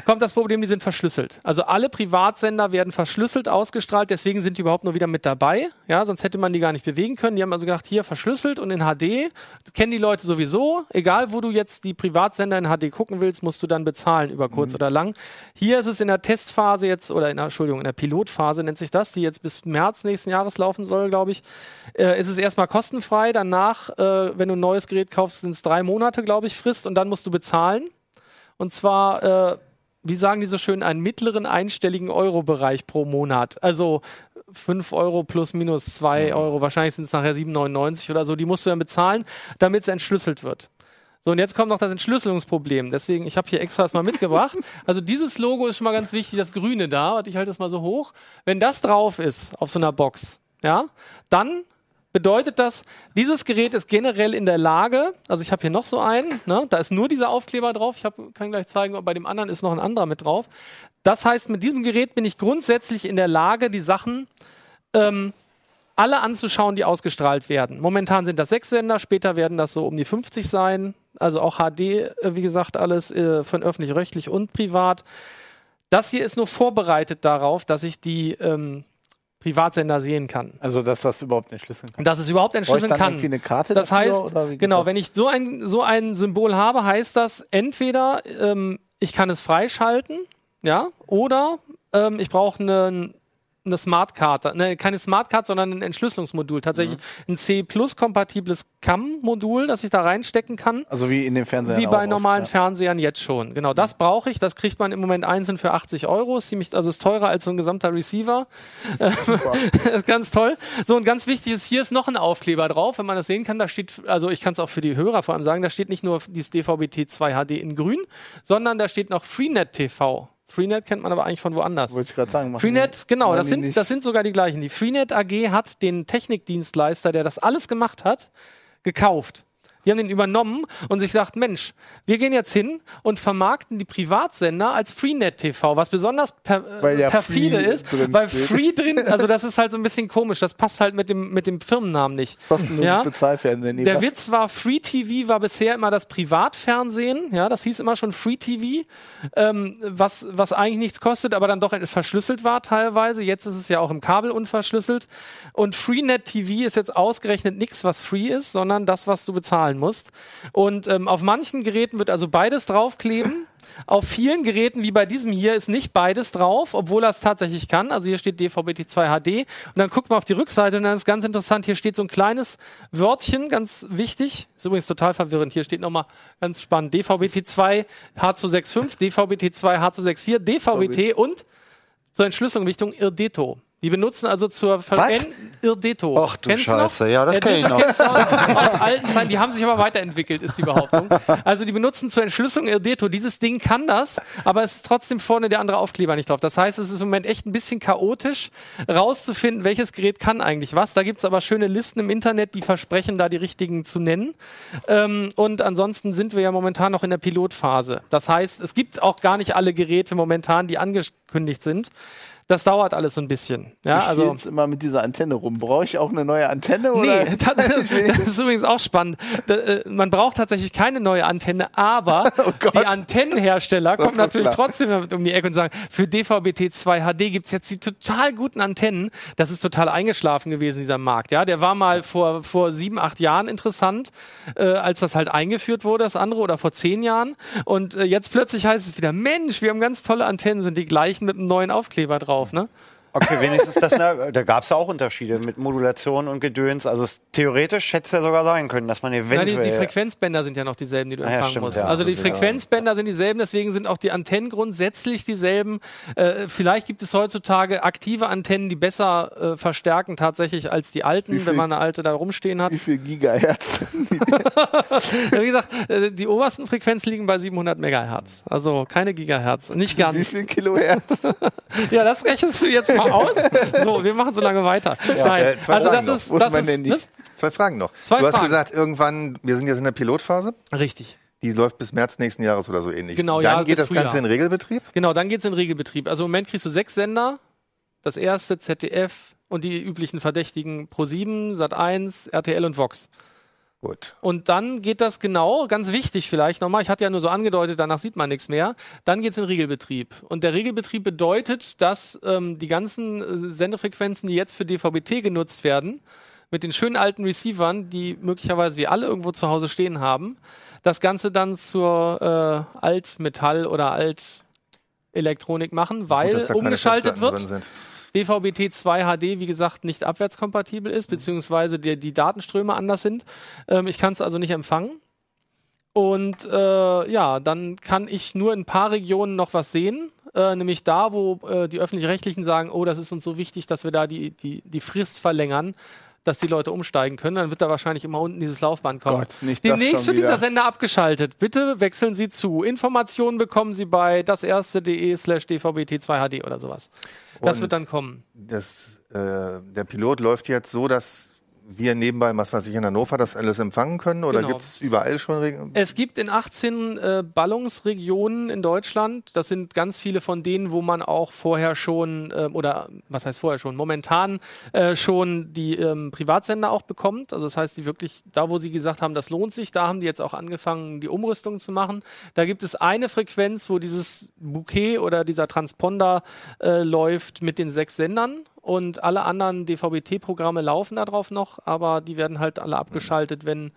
kommt das Problem, die sind verschlüsselt. Also alle Privatsender werden verschlüsselt ausgestrahlt, deswegen sind die überhaupt nur wieder mit dabei. Ja, sonst hätte man die gar nicht bewegen können. Die haben also gedacht, hier verschlüsselt und in HD. Kennen die Leute sowieso. Egal, wo du jetzt die Privatsender in HD gucken willst, musst du dann bezahlen über kurz mhm. oder lang. Hier ist es in der Testphase jetzt, oder in der, Entschuldigung, in der Pilotphase nennt sich das, die jetzt bis März nächsten Jahres laufen soll, glaube ich. Äh, ist es erstmal kostenfrei. Danach, äh, wenn du ein neues Gerät kaufst, sind es drei Monate, glaube ich, Frist und dann musst du bezahlen. Und zwar äh, wie sagen die so schön, einen mittleren einstelligen Euro-Bereich pro Monat. Also 5 Euro plus minus 2 Euro, wahrscheinlich sind es nachher 7,99 oder so, die musst du dann bezahlen, damit es entschlüsselt wird. So, und jetzt kommt noch das Entschlüsselungsproblem. Deswegen, ich habe hier extra das mal mitgebracht. Also dieses Logo ist schon mal ganz wichtig, das Grüne da. Und ich halte das mal so hoch. Wenn das drauf ist auf so einer Box, ja, dann bedeutet das, dieses Gerät ist generell in der Lage, also ich habe hier noch so einen, ne, da ist nur dieser Aufkleber drauf, ich hab, kann gleich zeigen, bei dem anderen ist noch ein anderer mit drauf. Das heißt, mit diesem Gerät bin ich grundsätzlich in der Lage, die Sachen ähm, alle anzuschauen, die ausgestrahlt werden. Momentan sind das sechs Sender, später werden das so um die 50 sein. Also auch HD, äh, wie gesagt, alles äh, von öffentlich-rechtlich und privat. Das hier ist nur vorbereitet darauf, dass ich die ähm, Privatsender sehen kann. Also, dass das überhaupt entschlüsseln kann. Dass es überhaupt entschlüsseln kann. Irgendwie eine Karte das heißt, genau, wenn ich so ein, so ein Symbol habe, heißt das entweder, ähm, ich kann es freischalten, ja, oder ähm, ich brauche einen eine Smartcard, ne, keine Smartcard, sondern ein Entschlüsselungsmodul. Tatsächlich Mhm. ein C-Plus-kompatibles CAM-Modul, das ich da reinstecken kann. Also wie in den Fernsehern. Wie bei oft, normalen ja. Fernsehern jetzt schon. Genau, das brauche ich. Das kriegt man im Moment einzeln für 80 Euro. Ist ziemlich, also ist teurer als so ein gesamter Receiver. Ganz toll. So, und ganz wichtig ist, hier ist noch ein Aufkleber drauf. Wenn man das sehen kann, da steht, also ich kann es auch für die Hörer vor allem sagen, da steht nicht nur dieses DVB-T 2 HD in grün, sondern da steht noch Freenet TV. Freenet kennt man aber eigentlich von woanders. Wollte ich gerade sagen. Freenet, genau, das sind, das sind sogar die gleichen. Die Freenet AG hat den Technikdienstleister, der das alles gemacht hat, gekauft. Die haben den übernommen und sich gesagt, Mensch, wir gehen jetzt hin und vermarkten die Privatsender als Freenet TV, was besonders per, äh, ja perfide Free ist, weil steht. Free drin, also das ist halt so ein bisschen komisch, das passt halt mit dem, mit dem Firmennamen nicht. Kostenloses Ja? Bezahlfernsehen. Der was- Witz war, Free TV war bisher immer das Privatfernsehen. Ja, das hieß immer schon Free TV, ähm, was, was eigentlich nichts kostet, aber dann doch verschlüsselt war teilweise. Jetzt ist es ja auch im Kabel unverschlüsselt. Und Freenet TV ist jetzt ausgerechnet nichts, was free ist, sondern das, was du bezahlen musst. Und ähm, auf manchen Geräten wird also beides draufkleben. Auf vielen Geräten, wie bei diesem hier, ist nicht beides drauf, obwohl er es tatsächlich kann. Also hier steht DVB-T2 HD. Und dann guckt man auf die Rückseite und dann ist ganz interessant, hier steht so ein kleines Wörtchen, ganz wichtig. Ist übrigens total verwirrend. Hier steht nochmal ganz spannend. DVB-T2 H265, DVB-T2 H264, DVB-T und zur Entschlüsselung Richtung Irdeto. Die benutzen also zur Verwendung Irdeto. Ach du Kennst noch? Scheiße, ja, das kenn ich Irdeto noch. aus alten Zeiten. Die haben sich aber weiterentwickelt, ist die Behauptung. Also die benutzen zur Entschlüsselung Irdeto. Dieses Ding kann das, aber es ist trotzdem vorne der andere Aufkleber nicht drauf. Das heißt, es ist im Moment echt ein bisschen chaotisch, rauszufinden, welches Gerät kann eigentlich was. Da gibt es aber schöne Listen im Internet, die versprechen, da die richtigen zu nennen. Ähm, und ansonsten sind wir ja momentan noch in der Pilotphase. Das heißt, es gibt auch gar nicht alle Geräte momentan, die angekündigt sind. Das dauert alles so ein bisschen. Ja, ich also jetzt immer mit dieser Antenne rum. Brauche ich auch eine neue Antenne? Oder? Nee, das, das ist übrigens auch spannend. Da, äh, man braucht tatsächlich keine neue Antenne, aber die Antennenhersteller kommen natürlich klar. trotzdem damit um die Ecke und sagen, für DVB-T2 HD gibt es jetzt die total guten Antennen. Das ist total eingeschlafen gewesen, dieser Markt. Ja, der war mal vor, vor sieben, acht Jahren interessant, äh, als das halt eingeführt wurde, das andere, oder vor zehn Jahren. Und äh, jetzt plötzlich heißt es wieder, Mensch, wir haben ganz tolle Antennen, sind die gleichen mit einem neuen Aufkleber drauf. Ne? Okay, wenigstens das, ne, da gab es ja auch Unterschiede mit Modulation und Gedöns. Also es, theoretisch hätte es ja sogar sein können, dass man Ja, eventuell... die, die Frequenzbänder sind ja noch dieselben, die du Ah ja, empfangen stimmt, musst. ja. also die ist ja- Frequenzbänder sind dieselben, deswegen sind auch die Antennen grundsätzlich dieselben. Äh, vielleicht gibt es heutzutage aktive Antennen, die besser äh, verstärken tatsächlich als die alten, viel- wenn man eine alte da rumstehen hat. Wie viel Gigahertz? Ja, Wie gesagt, äh, die obersten Frequenzen liegen bei 700 Megahertz. Also keine Gigahertz, nicht Wie ganz. viel Kilohertz? Ja, das rechnest du jetzt mal aus. So, wir machen so lange weiter. Nein, äh, zwei also Fragen das noch. ist, das ist, das? Zwei Fragen noch. Zwei du hast Fragen. gesagt, irgendwann, wir sind jetzt in der Pilotphase. Richtig. Die läuft bis März nächsten Jahres oder so ähnlich. Genau, Dann ja, geht das Ganze in Regelbetrieb. Genau, dann geht's in Regelbetrieb. Also im Moment kriegst du sechs Sender. Das erste ZDF und die üblichen Verdächtigen Pro7, Sat1, RTL und Vox. Gut. Und dann geht das genau, ganz wichtig vielleicht nochmal, ich hatte ja nur so angedeutet, danach sieht man nichts mehr, dann geht's in Regelbetrieb. Und der Regelbetrieb bedeutet, dass ähm, die ganzen äh, Sendefrequenzen, die jetzt für DVB-T genutzt werden, mit den schönen alten Receivern, die möglicherweise wir alle irgendwo zu Hause stehen haben, das Ganze dann zur äh, Altmetall- oder Altelektronik machen, weil Gut, umgeschaltet wird. Drin sind. DVB-T2 HD, wie gesagt, nicht abwärtskompatibel ist, beziehungsweise die, die Datenströme anders sind. Ähm, ich kann es also nicht empfangen. Und äh, ja, dann kann ich nur in ein paar Regionen noch was sehen. Äh, nämlich da, wo äh, die Öffentlich-Rechtlichen sagen, oh, das ist uns so wichtig, dass wir da die, die, die Frist verlängern, dass die Leute umsteigen können. Dann wird da wahrscheinlich immer unten dieses Laufband kommen. Gott, nicht Demnächst wird dieser. Sender abgeschaltet. Bitte wechseln Sie zu. Informationen bekommen Sie bei daserste.de slash dvbt2hd oder sowas. Das Und wird dann kommen. Das, äh, der Pilot läuft jetzt so, dass wir nebenbei, was weiß ich, in Hannover das alles empfangen können? Oder Genau. gibt es überall schon Regeln? Es gibt in 18 äh, Ballungsregionen in Deutschland, das sind ganz viele von denen, wo man auch vorher schon, äh, oder was heißt vorher schon, momentan äh, schon die ähm, Privatsender auch bekommt. Also das heißt, die wirklich, da wo sie gesagt haben, das lohnt sich, da haben die jetzt auch angefangen, die Umrüstung zu machen. Da gibt es eine Frequenz, wo dieses Bouquet oder dieser Transponder äh, läuft mit den sechs Sendern. Und alle anderen DVB-T-Programme laufen darauf noch, aber die werden halt alle abgeschaltet, wenn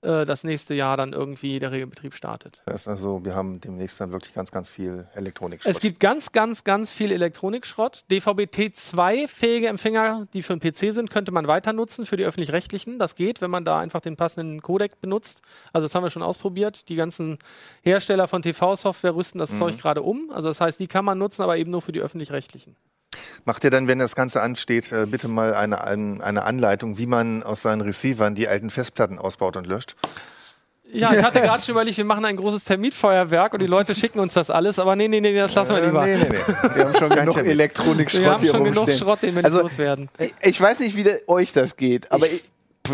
äh, das nächste Jahr dann irgendwie der Regelbetrieb startet. Das heißt also, wir haben demnächst dann wirklich ganz, ganz viel Elektronik. Es gibt ganz, ganz, ganz viel Elektronikschrott. DVB-T2-fähige Empfänger, die für den PC sind, könnte man weiter nutzen für die öffentlich-rechtlichen. Das geht, wenn man da einfach den passenden Codec benutzt. Also das haben wir schon ausprobiert. Die ganzen Hersteller von TV-Software rüsten das Zeug gerade um. Also das heißt, die kann man nutzen, aber eben nur für die öffentlich-rechtlichen. Macht ihr dann, wenn das Ganze ansteht, äh, bitte mal eine, ein- eine Anleitung, wie man aus seinen Receivern die alten Festplatten ausbaut und löscht? Ja, ich hatte gerade schon überlegt, wir machen ein großes Termitfeuerwerk und die Leute schicken uns das alles, aber nee, nee, nee, das lassen wir Äh, lieber. nee, nee, nee. Wir haben schon genug. Elektronikschrott Wir haben schon genug. Schrott, den wir nicht Also, loswerden. Ich weiß nicht, wie euch das geht, aber ich,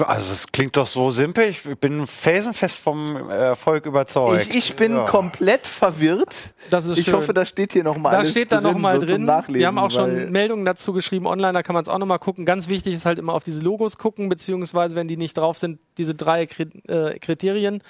Also es klingt doch so simpel. Ich bin felsenfest vom Erfolg überzeugt. ich, ich bin Ja. komplett verwirrt. Das ist Ich schön. hoffe, das steht hier nochmal Da alles steht da drin, nochmal drin. Nachlesen, Wir haben auch schon Meldungen dazu geschrieben online, da kann man es auch nochmal gucken. Ganz wichtig ist halt immer auf diese Logos gucken, beziehungsweise wenn die nicht drauf sind, diese drei äh, Kriterien.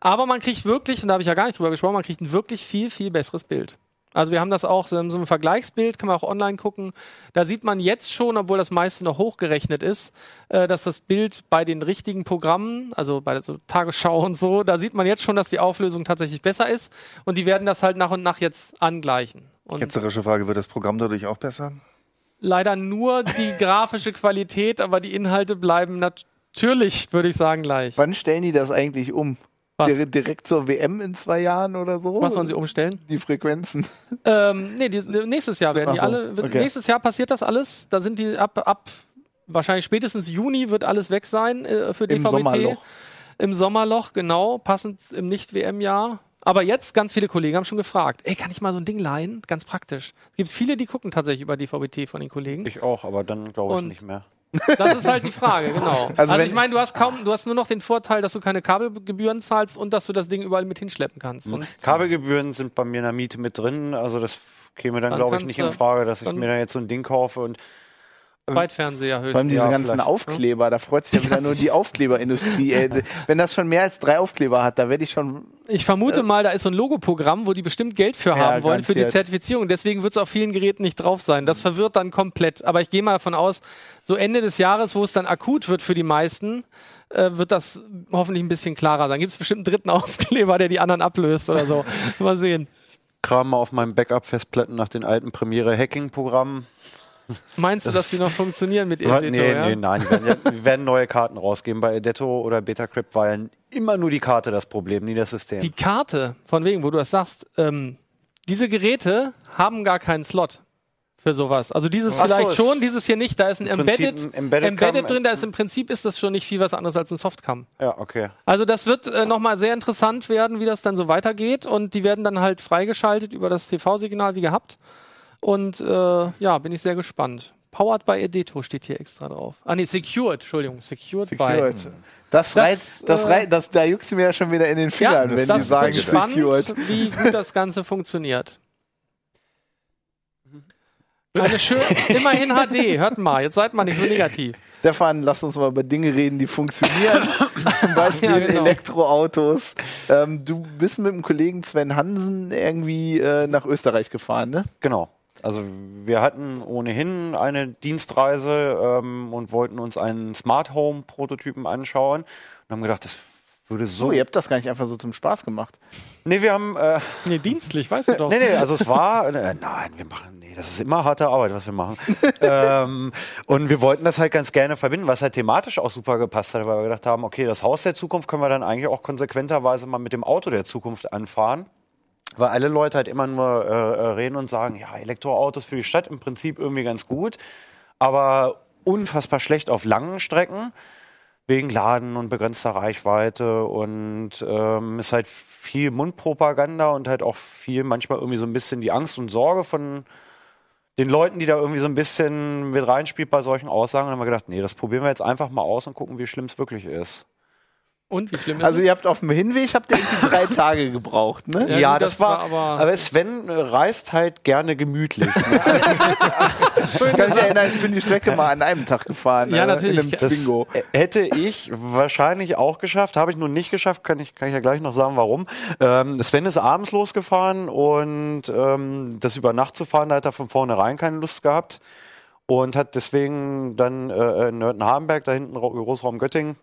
Aber man kriegt wirklich, und da habe ich ja gar nicht drüber gesprochen, man kriegt ein wirklich viel, viel besseres Bild. Also wir haben das auch, so so ein Vergleichsbild, kann man auch online gucken. Da sieht man jetzt schon, obwohl das meiste noch hochgerechnet ist, äh, dass das Bild bei den richtigen Programmen, also bei der so Tagesschau und so, da sieht man jetzt schon, dass die Auflösung tatsächlich besser ist. Und die werden das halt nach und nach jetzt angleichen. Und Ketzerische Frage, wird das Programm dadurch auch besser? leider nur die grafische Qualität, aber die Inhalte bleiben natürlich, würde ich sagen, gleich. Wann stellen die das eigentlich um? Was? Dire- Direkt zur WM in zwei Jahren oder so? Was sollen sie umstellen? Die Frequenzen. Ähm, nee, die, nächstes Jahr werden die alle. okay. Nächstes Jahr passiert das alles. Da sind die ab, ab wahrscheinlich spätestens Juni wird alles weg sein äh, für Im DVB-T. Sommerloch. Im Sommerloch, genau, passend im Nicht-WM-Jahr. Aber jetzt, ganz viele Kollegen haben schon gefragt, ey, kann ich mal so ein Ding leihen? Ganz praktisch. Es gibt viele, die gucken tatsächlich über DVB-T von den Kollegen. Ich auch, aber dann glaube ich Und- nicht mehr. Das ist halt die Frage, genau. Also, wenn- ich meine, du hast kaum, du hast nur noch den Vorteil, dass du keine Kabelgebühren zahlst und dass du das Ding überall mit hinschleppen kannst. Sonst, Kabelgebühren sind bei mir in der Miete mit drin, also das käme dann, Dann glaube ich, nicht in Frage, dass ich mir da jetzt so ein Ding kaufe und Zweitfernseher Vor allem höchstens. diese Ja, ganzen vielleicht. Aufkleber, da freut sich ja wieder nur die Aufkleberindustrie. Ey. Wenn das schon mehr als drei Aufkleber hat, da werde ich schon. Ich vermute mal, da ist so ein Logoprogramm, wo die bestimmt Geld für Ja, haben wollen, für die. Zertifizierung. Deswegen wird es auf vielen Geräten nicht drauf sein. Das verwirrt dann komplett. Aber ich gehe mal davon aus, so Ende des Jahres, wo es dann akut wird für die meisten, äh, wird das hoffentlich ein bisschen klarer sein. Gibt es bestimmt einen dritten Aufkleber, der die anderen ablöst oder so. mal sehen. kram mal auf meinen Backup-Festplatten nach den alten Premiere-Hacking-Programmen. Meinst du, dass die noch funktionieren mit Nee, Editor? nee, ja? nein, die werden, die werden neue Karten rausgeben. Bei Edetto oder Betacrypt war ja immer nur die Karte das Problem, nie das System. Die Karte, von wegen, wo du das sagst, ähm, diese Geräte haben gar keinen Slot für sowas. Also dieses Ach so, vielleicht ist schon, dieses hier nicht. Da ist ein Embedded, ein Embedded Embedded drin, da ist im Prinzip ist das schon nicht viel was anderes als ein Softcam. ja, okay. Also das wird äh, nochmal sehr interessant werden, wie das dann so weitergeht. Und die werden dann halt freigeschaltet über das TV-Signal wie gehabt. Und äh, ja, bin ich sehr gespannt. Powered by Edeto steht hier extra drauf. Ah nee, Secured, Entschuldigung. Secured, Secured. by. Das, Das, reizt, das, äh, reizt, das, da juckt mir ja schon wieder in den Ja, Fingern, wenn das die sagen, spannend, Secured. wie gut das Ganze funktioniert. Eine schön, immerhin HD, hört mal, jetzt seid mal nicht so negativ. Stefan, lass uns mal über Dinge reden, die funktionieren. Zum Beispiel Ja, genau. Elektroautos. Ähm, du bist mit dem Kollegen Sven Hansen irgendwie äh, nach Österreich gefahren, ne? Genau. Also wir hatten ohnehin eine Dienstreise ähm, und wollten uns einen Smart Home Prototypen anschauen und haben gedacht, das würde so. So, ihr habt das gar nicht einfach so zum Spaß gemacht. nee, wir haben. Äh, Nee, dienstlich, weißt du doch. nee, nee, also es war. Äh, nein, wir machen. Nee, das ist immer harte Arbeit, was wir machen. ähm, und wir wollten das halt ganz gerne verbinden, was halt thematisch auch super gepasst hat, weil wir gedacht haben, okay, das Haus der Zukunft können wir dann eigentlich auch konsequenterweise mal mit dem Auto der Zukunft anfahren. Weil alle Leute halt immer nur äh, äh, reden und sagen, ja, Elektroautos für die Stadt im Prinzip irgendwie ganz gut, aber unfassbar schlecht auf langen Strecken wegen Laden und begrenzter Reichweite und ähm, ist halt viel Mundpropaganda und halt auch viel manchmal irgendwie so ein bisschen die Angst und Sorge von den Leuten, die da irgendwie so ein bisschen mit reinspielt bei solchen Aussagen. Haben wir gedacht, nee, das probieren wir jetzt einfach mal aus und gucken, wie schlimm es wirklich ist. Und wie schlimm ist Also ihr habt auf dem Hinweg habt ihr irgendwie drei Tage gebraucht, ne? Ja, Ja, das, das war, war aber- aber, Sven äh, reist halt gerne gemütlich. Ich kann mich erinnern, ich bin die Strecke mal an einem Tag gefahren. Ja, äh, natürlich. In einem Das Twingo. hätte ich wahrscheinlich auch geschafft, habe ich nun nicht geschafft, kann ich, kann ich ja gleich noch sagen, warum. Ähm, Sven ist abends losgefahren und ähm, das über Nacht zu fahren, da hat er von vornherein keine Lust gehabt und hat deswegen dann äh, in Nörten-Hardenberg, da hinten Ra- Großraum Göttingen,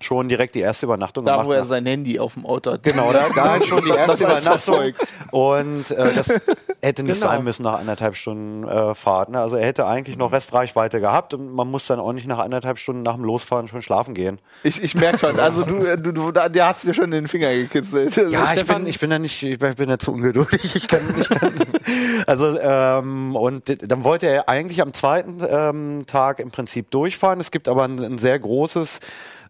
schon direkt die erste Übernachtung Da, gemacht. wo er sein Handy auf dem Auto hat. Genau, da, da halt schon die erste Übernachtung. Und äh, das hätte nicht Genau. sein müssen nach anderthalb Stunden äh, Fahrt. Ne? Also er hätte eigentlich noch Restreichweite gehabt und man muss dann auch nicht nach anderthalb Stunden nach dem Losfahren schon schlafen gehen. Ich, ich merke schon, also du, äh, du, du da, der hat dir schon in den Finger gekitzelt. Also Ja, ich Stefan, bin, ich bin da nicht, ich bin da zu ungeduldig. Ich kann, ich kann, also ähm, und dann wollte er eigentlich am zweiten ähm, Tag im Prinzip durchfahren. Es gibt aber ein, ein sehr großes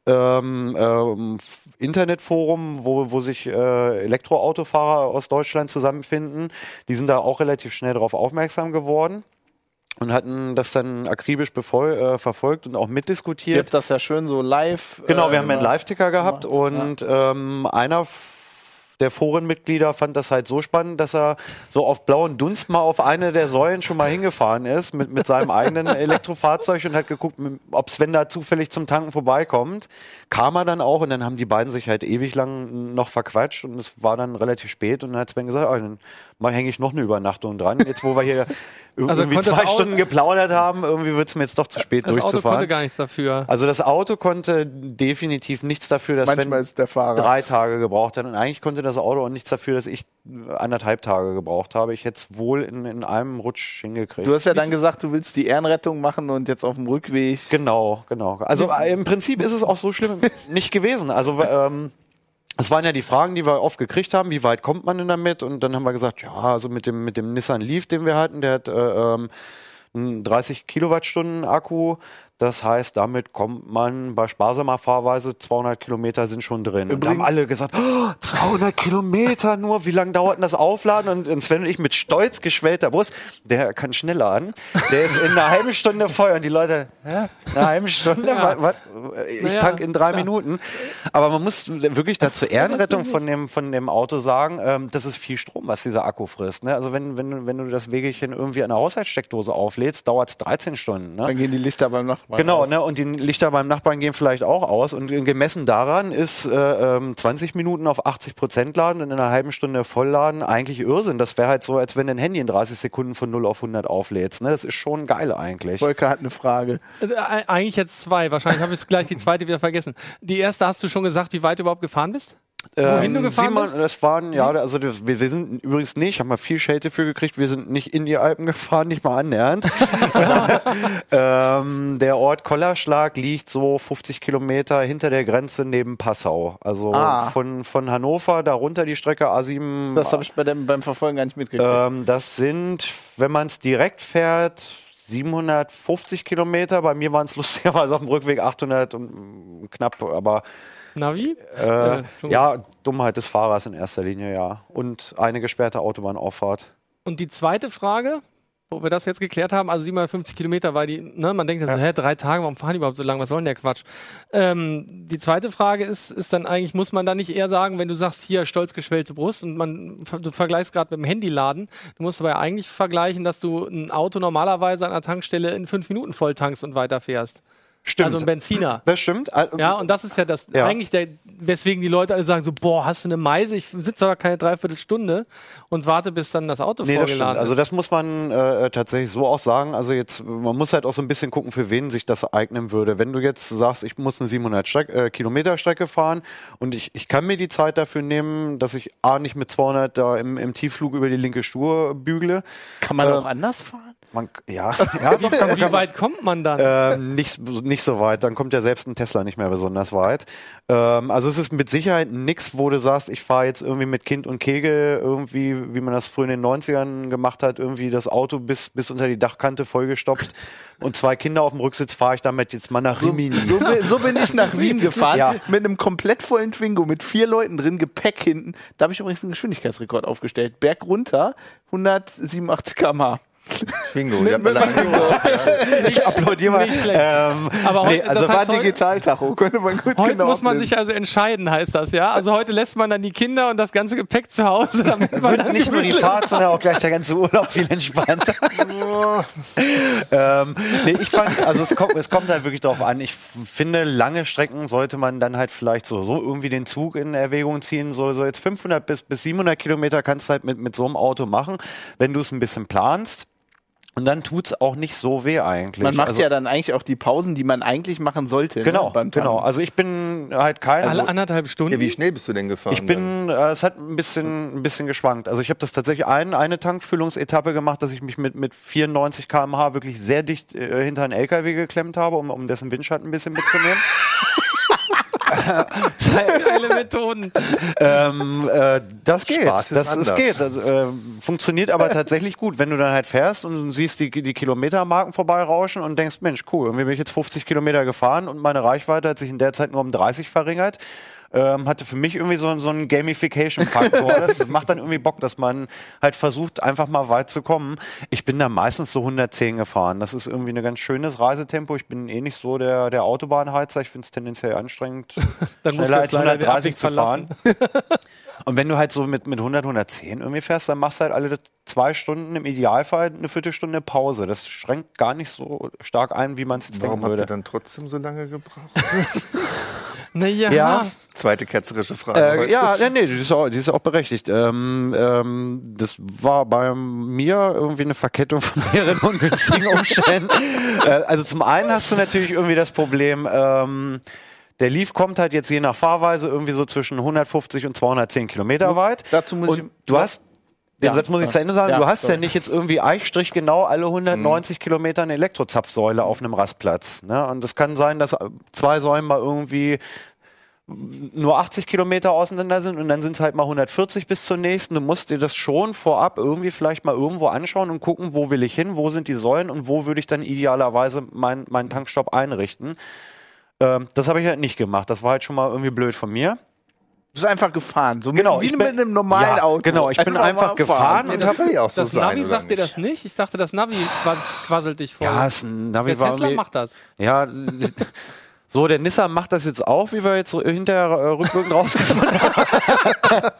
ähm, ähm, Internetforum, wo, wo sich äh, Elektroautofahrer aus Deutschland zusammenfinden. Die sind da auch relativ schnell darauf aufmerksam geworden und hatten das dann akribisch äh, verfolgt und auch ihr mitdiskutiert. habt das ja schön so live. Genau, wir äh, haben einen immer- Live-Ticker gehabt gemacht, und ähm, einer der Forenmitglieder fand das halt so spannend, dass er so auf blauen Dunst mal auf eine der Säulen schon mal hingefahren ist mit, mit seinem eigenen Elektrofahrzeug und hat geguckt, ob Sven da zufällig zum Tanken vorbeikommt. Kam er dann auch und dann haben die beiden sich halt ewig lang noch verquatscht und es war dann relativ spät und dann hat Sven gesagt, oh, dann mal hänge ich noch eine Übernachtung dran. Jetzt, wo wir hier Also irgendwie das zwei Auto- Stunden geplaudert haben, irgendwie wird es mir jetzt doch zu spät Das Auto durchzufahren. konnte gar nichts dafür. Also das Auto konnte definitiv nichts dafür, dass Manchmal wenn ist der Fahrer. drei Tage gebraucht hat. Und eigentlich konnte das Auto auch nichts dafür, dass ich anderthalb Tage gebraucht habe. Ich hätte es wohl in, in einem Rutsch hingekriegt. Du hast ja dann gesagt, du willst die Ehrenrettung machen und jetzt auf dem Rückweg. Genau, genau. Also äh, im Prinzip ist es auch so schlimm nicht gewesen. Also ähm, es waren ja die Fragen, die wir oft gekriegt haben, wie weit kommt man denn damit? Und dann haben wir gesagt, ja, also mit dem, mit dem Nissan Leaf, den wir hatten, der hat äh, ähm, einen 30 Kilowattstunden Akku. Das heißt, damit kommt man bei sparsamer Fahrweise 200 Kilometer sind schon drin. Und da haben alle gesagt, oh, 200 Kilometer nur, wie lange dauert denn das Aufladen? Und, und Sven und ich mit stolz geschwellter Brust, der kann schnell laden. Der ist in einer halben Stunde voll. Und die Leute, hä? Eine halbe Stunde? Ja. Was, was? Ich Naja, tank in drei klar. Minuten. Aber man muss wirklich dazu Ehrenrettung von dem, von dem Auto sagen, ähm, das ist viel Strom, was dieser Akku frisst. Ne? Also wenn, wenn, du- wenn du das Wegelchen irgendwie an einer Haushaltssteckdose auflädst, dauert es 13 Stunden. Ne? Dann gehen die Lichter beim Nachbarn. Genau, aus. ne? und die Lichter beim Nachbarn gehen vielleicht auch aus. Und gemessen daran ist äh, ähm, 20 Minuten auf 80 Prozent laden und in einer halben Stunde vollladen eigentlich Irrsinn. Das wäre halt so, als wenn dein Handy in 30 Sekunden von 0 auf 100 auflädst. Ne? Das ist schon geil eigentlich. Volker hat eine Frage. Äh, e- Eigentlich jetzt zwei. Wahrscheinlich habe ich gleich die zweite wieder vergessen. Die erste hast du schon gesagt, wie weit du überhaupt gefahren bist? Wohin du gefahren Simon, bist? Das waren, ja, also das, wir, wir sind übrigens nicht, haben wir viel Shade dafür gekriegt, wir sind nicht in die Alpen gefahren, nicht mal annähernd. ähm, der Ort Kollerschlag liegt so 50 Kilometer hinter der Grenze neben Passau. Also Ah. von, von Hannover da runter die Strecke A7. Das habe ich bei dem, beim Verfolgen gar nicht mitgekriegt. ähm, das sind, wenn man es direkt fährt, 750 Kilometer. Bei mir waren es lustigerweise auf dem Rückweg 800 und mm, knapp, aber Navi? äh, Äh, ja, Dummheit des Fahrers in erster Linie, ja. Und eine gesperrte Autobahnauffahrt. Und die zweite Frage, wo wir das jetzt geklärt haben, also 750 Kilometer war die, ne, man denkt ja so, hä, drei Tage, warum fahren die überhaupt so lange, was soll denn der Quatsch? Ähm, die zweite Frage ist, ist dann eigentlich, muss man da nicht eher sagen, wenn du sagst, hier stolz geschwellte Brust und man, du vergleichst gerade mit dem Handyladen, du musst aber ja eigentlich vergleichen, dass du ein Auto normalerweise an einer Tankstelle in fünf Minuten voll tankst und weiterfährst. Stimmt. Also ein Benziner. das stimmt. Ja, und das ist ja das, Ja. eigentlich der, weswegen die Leute alle sagen so, boah, hast du eine Meise? Ich sitze da keine Dreiviertelstunde und warte, bis dann das Auto Nee, das stimmt. vorgeladen Also ist. das muss man äh, tatsächlich so auch sagen. Also jetzt, man muss halt auch so ein bisschen gucken, für wen sich das eignen würde. Wenn du jetzt sagst, ich muss eine 700 Streck, äh, Kilometer Strecke fahren und ich, ich kann mir die Zeit dafür nehmen, dass ich A, nicht mit 200 da im, im Tiefflug über die linke Spur bügle. Kann man äh, auch anders fahren? Man, ja, ja doch, kann, Wie kann, weit kommt man dann? Ähm, nicht, nicht so weit, dann kommt ja selbst ein Tesla nicht mehr besonders weit. Ähm, also es ist mit Sicherheit nichts, wo du sagst, ich fahre jetzt irgendwie mit Kind und Kegel irgendwie, wie man das früher in den 90ern gemacht hat, irgendwie das Auto bis, bis unter die Dachkante vollgestopft und zwei Kinder auf dem Rücksitz fahre ich damit jetzt mal nach Rimini. So, bi- so bin ich nach Wien gefahren, Ja. mit einem komplett vollen Twingo, mit vier Leuten drin, Gepäck hinten. Da habe ich übrigens einen Geschwindigkeitsrekord aufgestellt. Berg runter, 187 km/h. Lange gebraucht, ja. Ich applaudiere mal. Nicht schlecht. Ähm, Aber nee, heu- also das War heißt, heute, Digitaltacho, könnte man gut heute genau muss man sich also entscheiden, heißt das, ja? Also heute lässt man dann die Kinder und das ganze Gepäck zu Hause, damit man wird dann nicht nur die Fahrt, sondern auch gleich der ganze Urlaub viel entspannter. ähm, nee, ich fand, also es kommt, es kommt halt wirklich darauf an. Ich finde, lange Strecken sollte man dann halt vielleicht so, so irgendwie den Zug in Erwägung ziehen. So, so jetzt 500 bis, bis 700 Kilometer kannst du halt mit, mit so einem Auto machen, wenn du es ein bisschen planst. Und dann tut's auch nicht so weh eigentlich. Man macht also, ja dann eigentlich auch die Pausen, die man eigentlich machen sollte. Genau, ne, beim genau. Also ich bin halt kein. Alle also, anderthalb Stunden. Ja, wie schnell bist du denn gefahren? ich bin, äh, es hat ein bisschen, ein bisschen geschwankt. Also ich habe das tatsächlich ein, eine Tankfüllungsetappe gemacht, dass ich mich mit, mit 94 km/h wirklich sehr dicht äh, hinter einen LKW geklemmt habe, um, um dessen Windschatten ein bisschen mitzunehmen. Geile Methoden. ähm, äh, das geht. Spaß ist das, das anders. geht. Das, äh, funktioniert aber tatsächlich gut. Wenn du dann halt fährst und siehst die, die Kilometermarken vorbeirauschen und denkst, Mensch, cool, irgendwie bin ich jetzt 50 Kilometer gefahren und meine Reichweite hat sich in der Zeit nur um 30 verringert. Ähm, hatte für mich irgendwie so, so einen Gamification-Faktor. Das macht dann irgendwie Bock, dass man halt versucht, einfach mal weit zu kommen. Ich bin da meistens so 110 gefahren. Das ist irgendwie ein ganz schönes Reisetempo. Ich bin eh nicht so der, der Autobahnheizer. Ich finde es tendenziell anstrengend, Dann schneller als jetzt leider den 130 Abweg zu fahren. Und wenn du halt so mit, mit 100, 110 irgendwie fährst, dann machst du halt alle zwei Stunden, im Idealfall eine Viertelstunde Pause. Das schränkt gar nicht so stark ein, wie man es jetzt Warum denken habt ihr würde. dann trotzdem so lange gebraucht? Naja, Ja. Zweite ketzerische Frage. Äh, ja, ja, nee, die ist auch, die ist auch berechtigt. Ähm, ähm, das war bei mir irgendwie eine Verkettung von mehreren ungünstigen Umständen. äh, also zum einen hast du natürlich irgendwie das Problem, ähm, der Leaf kommt halt jetzt je nach Fahrweise irgendwie so zwischen 150 und 210 Kilometer weit. Dazu muss und ich- du hast den Ja, Satz muss ich zu Ende sagen. Ja, du hast sorry. ja nicht jetzt irgendwie Eichstrich genau alle 190 Kilometer eine Elektrozapfsäule auf einem Rastplatz. Ne? Und es kann sein, dass zwei Säulen mal irgendwie nur 80 Kilometer auseinander sind und dann sind es halt mal 140 bis zur nächsten. Du musst dir das schon vorab irgendwie vielleicht mal irgendwo anschauen und gucken, wo will ich hin, wo sind die Säulen und wo würde ich dann idealerweise mein, meinen Tankstopp einrichten. Ähm, das habe ich halt nicht gemacht. Das war halt schon mal irgendwie blöd von mir. Du bist einfach gefahren. So Genau, wie mit einem normalen Ja, Auto. genau, ich bin einfach mal gefahren und das soll ja auch so Das sein. Navi oder sagt dir das nicht? Ich dachte, das Navi quas- quasselt dich voll. Ja, das Navi Der war Tesla macht das. Ja, so, der Nissan macht das jetzt auch, wie wir jetzt hinterher äh, rückwirkend rausgefunden haben.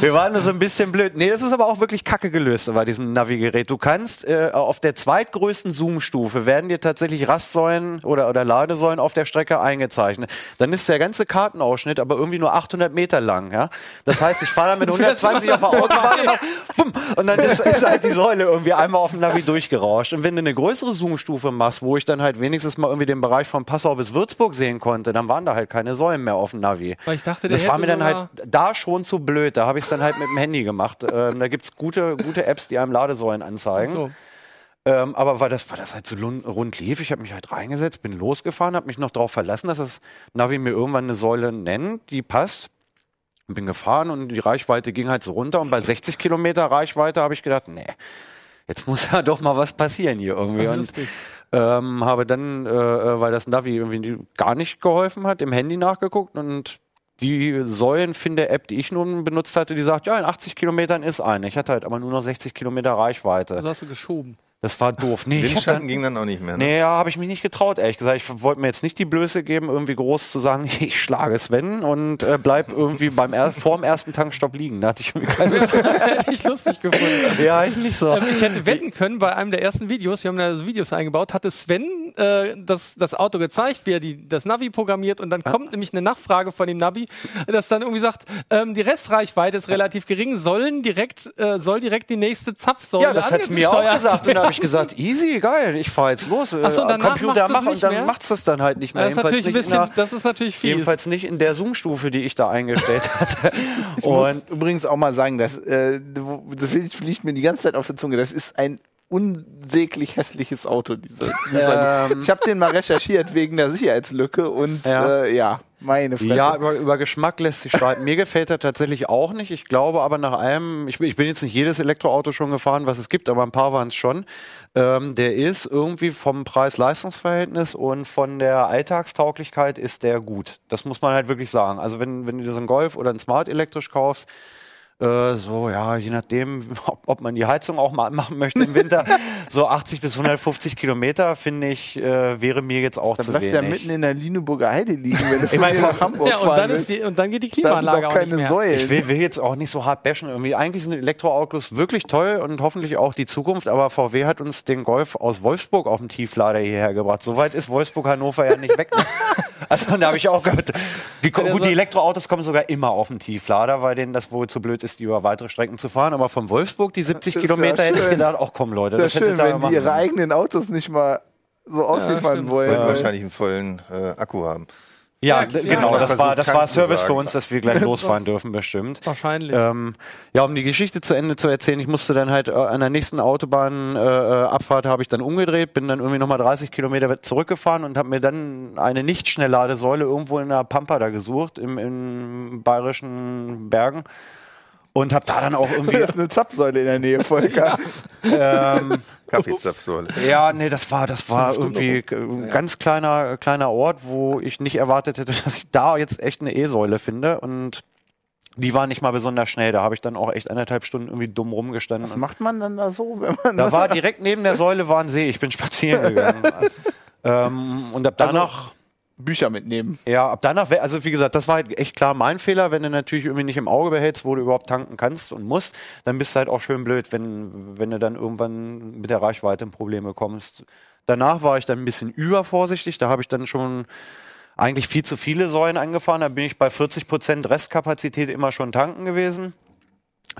wir, waren nur so ein bisschen blöd. Nee, das ist aber auch wirklich kacke gelöst bei diesem Navigerät. Du kannst äh, auf der zweitgrößten Zoom-Stufe werden dir tatsächlich Rastsäulen oder, oder Ladesäulen auf der Strecke eingezeichnet. Dann ist der ganze Kartenausschnitt aber irgendwie nur 800 Meter lang. Ja? Das heißt, ich fahre dann mit 120 auf der Autobahn und, dann ist, ist halt die Säule irgendwie einmal auf dem Navi durchgerauscht. Und wenn du eine größere Zoom-Stufe machst, wo ich dann halt wenigstens mal irgendwie den Bereich von Passau bis Würzburg sehen konnte, dann waren da halt keine Säulen mehr auf dem Navi. Weil ich dachte, Das war mir dann halt da schon zu blöd. Da habe ich es dann halt mit dem Handy gemacht. Ähm, da gibt es gute, gute Apps, die einem Ladesäulen anzeigen. So. Ähm, aber weil das, weil das halt so rund lief, ich habe mich halt reingesetzt, bin losgefahren, habe mich noch darauf verlassen, dass das Navi mir irgendwann eine Säule nennt, die passt. Bin gefahren und die Reichweite ging halt so runter. Und bei 60 Kilometer Reichweite habe ich gedacht, nee, jetzt muss ja doch mal was passieren hier irgendwie. Und. Ähm, habe dann, äh, äh, weil das Navi irgendwie gar nicht geholfen hat, im Handy nachgeguckt und die Säulenfinder-App, die ich nun benutzt hatte, die sagt, ja, in 80 Kilometern ist eine. Ich hatte halt aber nur noch 60 Kilometer Reichweite. Also hast du geschoben. Das war doof. Nee, Windschatten dann, ging dann auch nicht mehr. Ne? nee ja, habe ich mich nicht getraut, ehrlich gesagt. Ich wollte mir jetzt nicht die Blöße geben, irgendwie groß zu sagen, ich schlage Sven und äh, bleib irgendwie beim er vor dem ersten Tankstopp liegen. Da hatte ich irgendwie keine Lust. Hätte ich lustig gefunden. Ja, ich nicht so. Ähm, ich hätte wetten können, bei einem der ersten Videos, wir haben da so Videos eingebaut, hatte Sven äh, das, das Auto gezeigt, wie er die, das Navi programmiert und dann kommt nämlich eine Nachfrage von dem Navi, das dann irgendwie sagt, ähm, die Restreichweite ist relativ gering, sollen direkt, äh, soll direkt die nächste Zapfsäule Ja, das hat's mir auch gesagt. Habe ich gesagt, easy, geil, ich fahre jetzt los. Ach so, Äh, Computer macht's es mach nicht und dann mehr? macht's das dann halt nicht mehr. Das ist, natürlich ein nicht in der, bisschen, das ist natürlich fies. jedenfalls nicht in der Zoom-Stufe, die ich da eingestellt hatte. Ich Und übrigens auch mal sagen, äh, wo- das fliegt mir die ganze Zeit auf der Zunge. Das ist ein unsäglich hässliches Auto. Diese, dieser, Ähm. ich habe den mal recherchiert wegen der Sicherheitslücke und Ja. äh, ja, meine Fresse. Ja, über, über Geschmack lässt sich streiten. Mir gefällt er tatsächlich auch nicht. Ich glaube aber nach allem, ich, bin- ich bin jetzt nicht jedes Elektroauto schon gefahren, was es gibt, aber ein paar waren es schon. Ähm, der ist irgendwie vom Preis-Leistungs-Verhältnis und von der Alltagstauglichkeit ist der gut. Das muss man halt wirklich sagen. Also wenn, wenn du so einen Golf oder einen Smart elektrisch kaufst, äh, so, ja, je nachdem, ob, ob man die Heizung auch mal anmachen möchte im Winter, so 80 bis 150 Kilometer, finde ich, äh, wäre mir jetzt auch Dann zu bleibst du ja wenig. mitten in der Lüneburger Heide liegen, wenn du Ich hier nach Hamburg ja, und fahren dann, ist willst. die, und dann geht die Das sind Klimaanlage doch auch nicht keine mehr. Säulen. Ich will, will jetzt auch nicht so hart bashen. Irgendwie. Eigentlich sind Elektroautos wirklich toll und hoffentlich auch die Zukunft, aber VW hat uns den Golf aus Wolfsburg auf dem Tieflader hierher gebracht. So weit ist Wolfsburg-Hannover ja nicht weg. Also da habe ich auch gehört, wie, gut, die Elektroautos kommen sogar immer auf dem Tieflader, weil denen das wohl zu blöd ist, die über weitere Strecken zu fahren. Aber von Wolfsburg die 70 Das ist Kilometer ja hätte ich gedacht, auch komm Leute, Das das, ist hätte schön, da wenn machen. die ihre eigenen Autos nicht mal so ausliefern stimmt. wollen. Weil- wahrscheinlich einen vollen äh, Akku haben. Ja, Ja, ja, genau, das war, das war Service für uns, dass wir gleich losfahren dürfen, bestimmt. Wahrscheinlich. Ähm, ja, um die Geschichte zu Ende zu erzählen, ich musste dann halt äh, an der nächsten Autobahnabfahrt äh, Abfahrt habe ich dann umgedreht, bin dann irgendwie nochmal 30 Kilometer zurückgefahren und habe mir dann eine Nicht-Schnellladesäule irgendwo in der Pampa da gesucht, im, im bayerischen Bergen. Und habe da dann auch irgendwie. Das ist eine Zapfsäule in der Nähe, Volker. ähm, Kaffeezapfsäule. ja, nee, das war, das war irgendwie ein ganz kleiner, kleiner Ort, wo ich nicht erwartet hätte, dass ich da jetzt echt eine E-Säule finde. Und die war nicht mal besonders schnell. Da habe ich dann auch echt anderthalb Stunden irgendwie dumm rumgestanden. Was macht man dann da so, wenn man Da war direkt neben der Säule war ein See. Ich bin spazieren gegangen. ähm, und ab danach, Bücher mitnehmen? ja, ab danach, also wie gesagt, das war halt echt klar mein Fehler, wenn du natürlich irgendwie nicht im Auge behältst, wo du überhaupt tanken kannst und musst, dann bist du halt auch schön blöd, wenn, wenn du dann irgendwann mit der Reichweite in Probleme kommst. Danach war ich dann ein bisschen übervorsichtig, da habe ich dann schon eigentlich viel zu viele Säulen angefahren, da bin ich bei 40 Prozent Restkapazität immer schon tanken gewesen.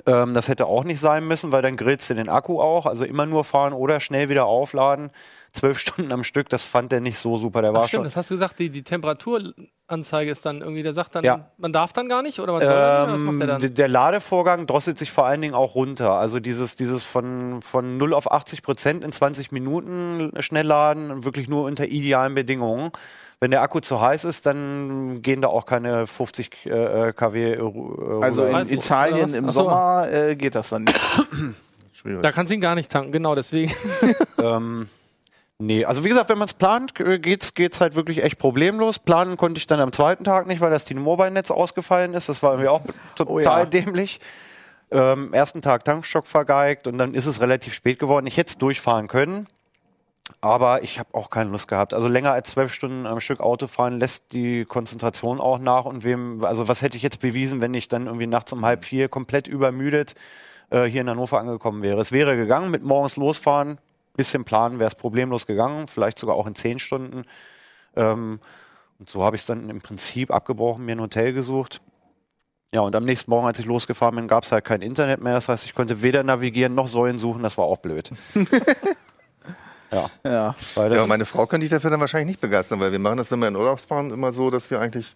Ähm, das hätte auch nicht sein müssen, weil dann grillst du den Akku auch. Also immer nur fahren oder schnell wieder aufladen. Zwölf Stunden am Stück, das fand der nicht so super. Der war Ach, stimmt, schon. das hast du gesagt, die, die Temperaturanzeige ist dann irgendwie, der sagt dann, Ja. man darf dann gar nicht oder was soll der denn? was macht der Ähm, dann? der Ladevorgang drosselt sich vor allen Dingen auch runter. Also dieses, dieses von, von 0 auf 80 Prozent in 20 Minuten schnell laden, wirklich nur unter idealen Bedingungen. Wenn der Akku zu heiß ist, dann gehen da auch keine 50 äh, kW. Äh, Also in Weißbuch, Italien im Ach so. Sommer äh, geht das dann nicht. Da kannst du ihn gar nicht tanken, genau deswegen. Ähm, nee, also wie gesagt, wenn man es plant, äh, geht's, geht's halt wirklich echt problemlos. Planen konnte ich dann am zweiten Tag nicht, weil das T-Mobile-Netz ausgefallen ist. Das war irgendwie auch total Oh ja. dämlich. Ähm, ersten Tag Tankstock vergeigt und dann ist es relativ spät geworden. Ich hätte es durchfahren können, aber ich habe auch keine Lust gehabt. Also länger als zwölf Stunden am Stück Auto fahren lässt die Konzentration auch nach. Und wem, also was hätte ich jetzt bewiesen, wenn ich dann irgendwie nachts um halb vier komplett übermüdet äh, hier in Hannover angekommen wäre? Es wäre gegangen mit morgens losfahren, bisschen planen, wäre es problemlos gegangen, vielleicht sogar auch in zehn Stunden. Ähm, und so habe ich es dann im Prinzip abgebrochen, mir ein Hotel gesucht. Ja, und am nächsten Morgen, als ich losgefahren bin, gab es halt kein Internet mehr. Das heißt, ich konnte weder navigieren noch Säulen suchen. Das war auch blöd. ja, Ja. weil das Ja, meine Frau könnte ich dafür dann wahrscheinlich nicht begeistern, weil wir machen das, wenn wir in Urlaub fahren, immer so, dass wir eigentlich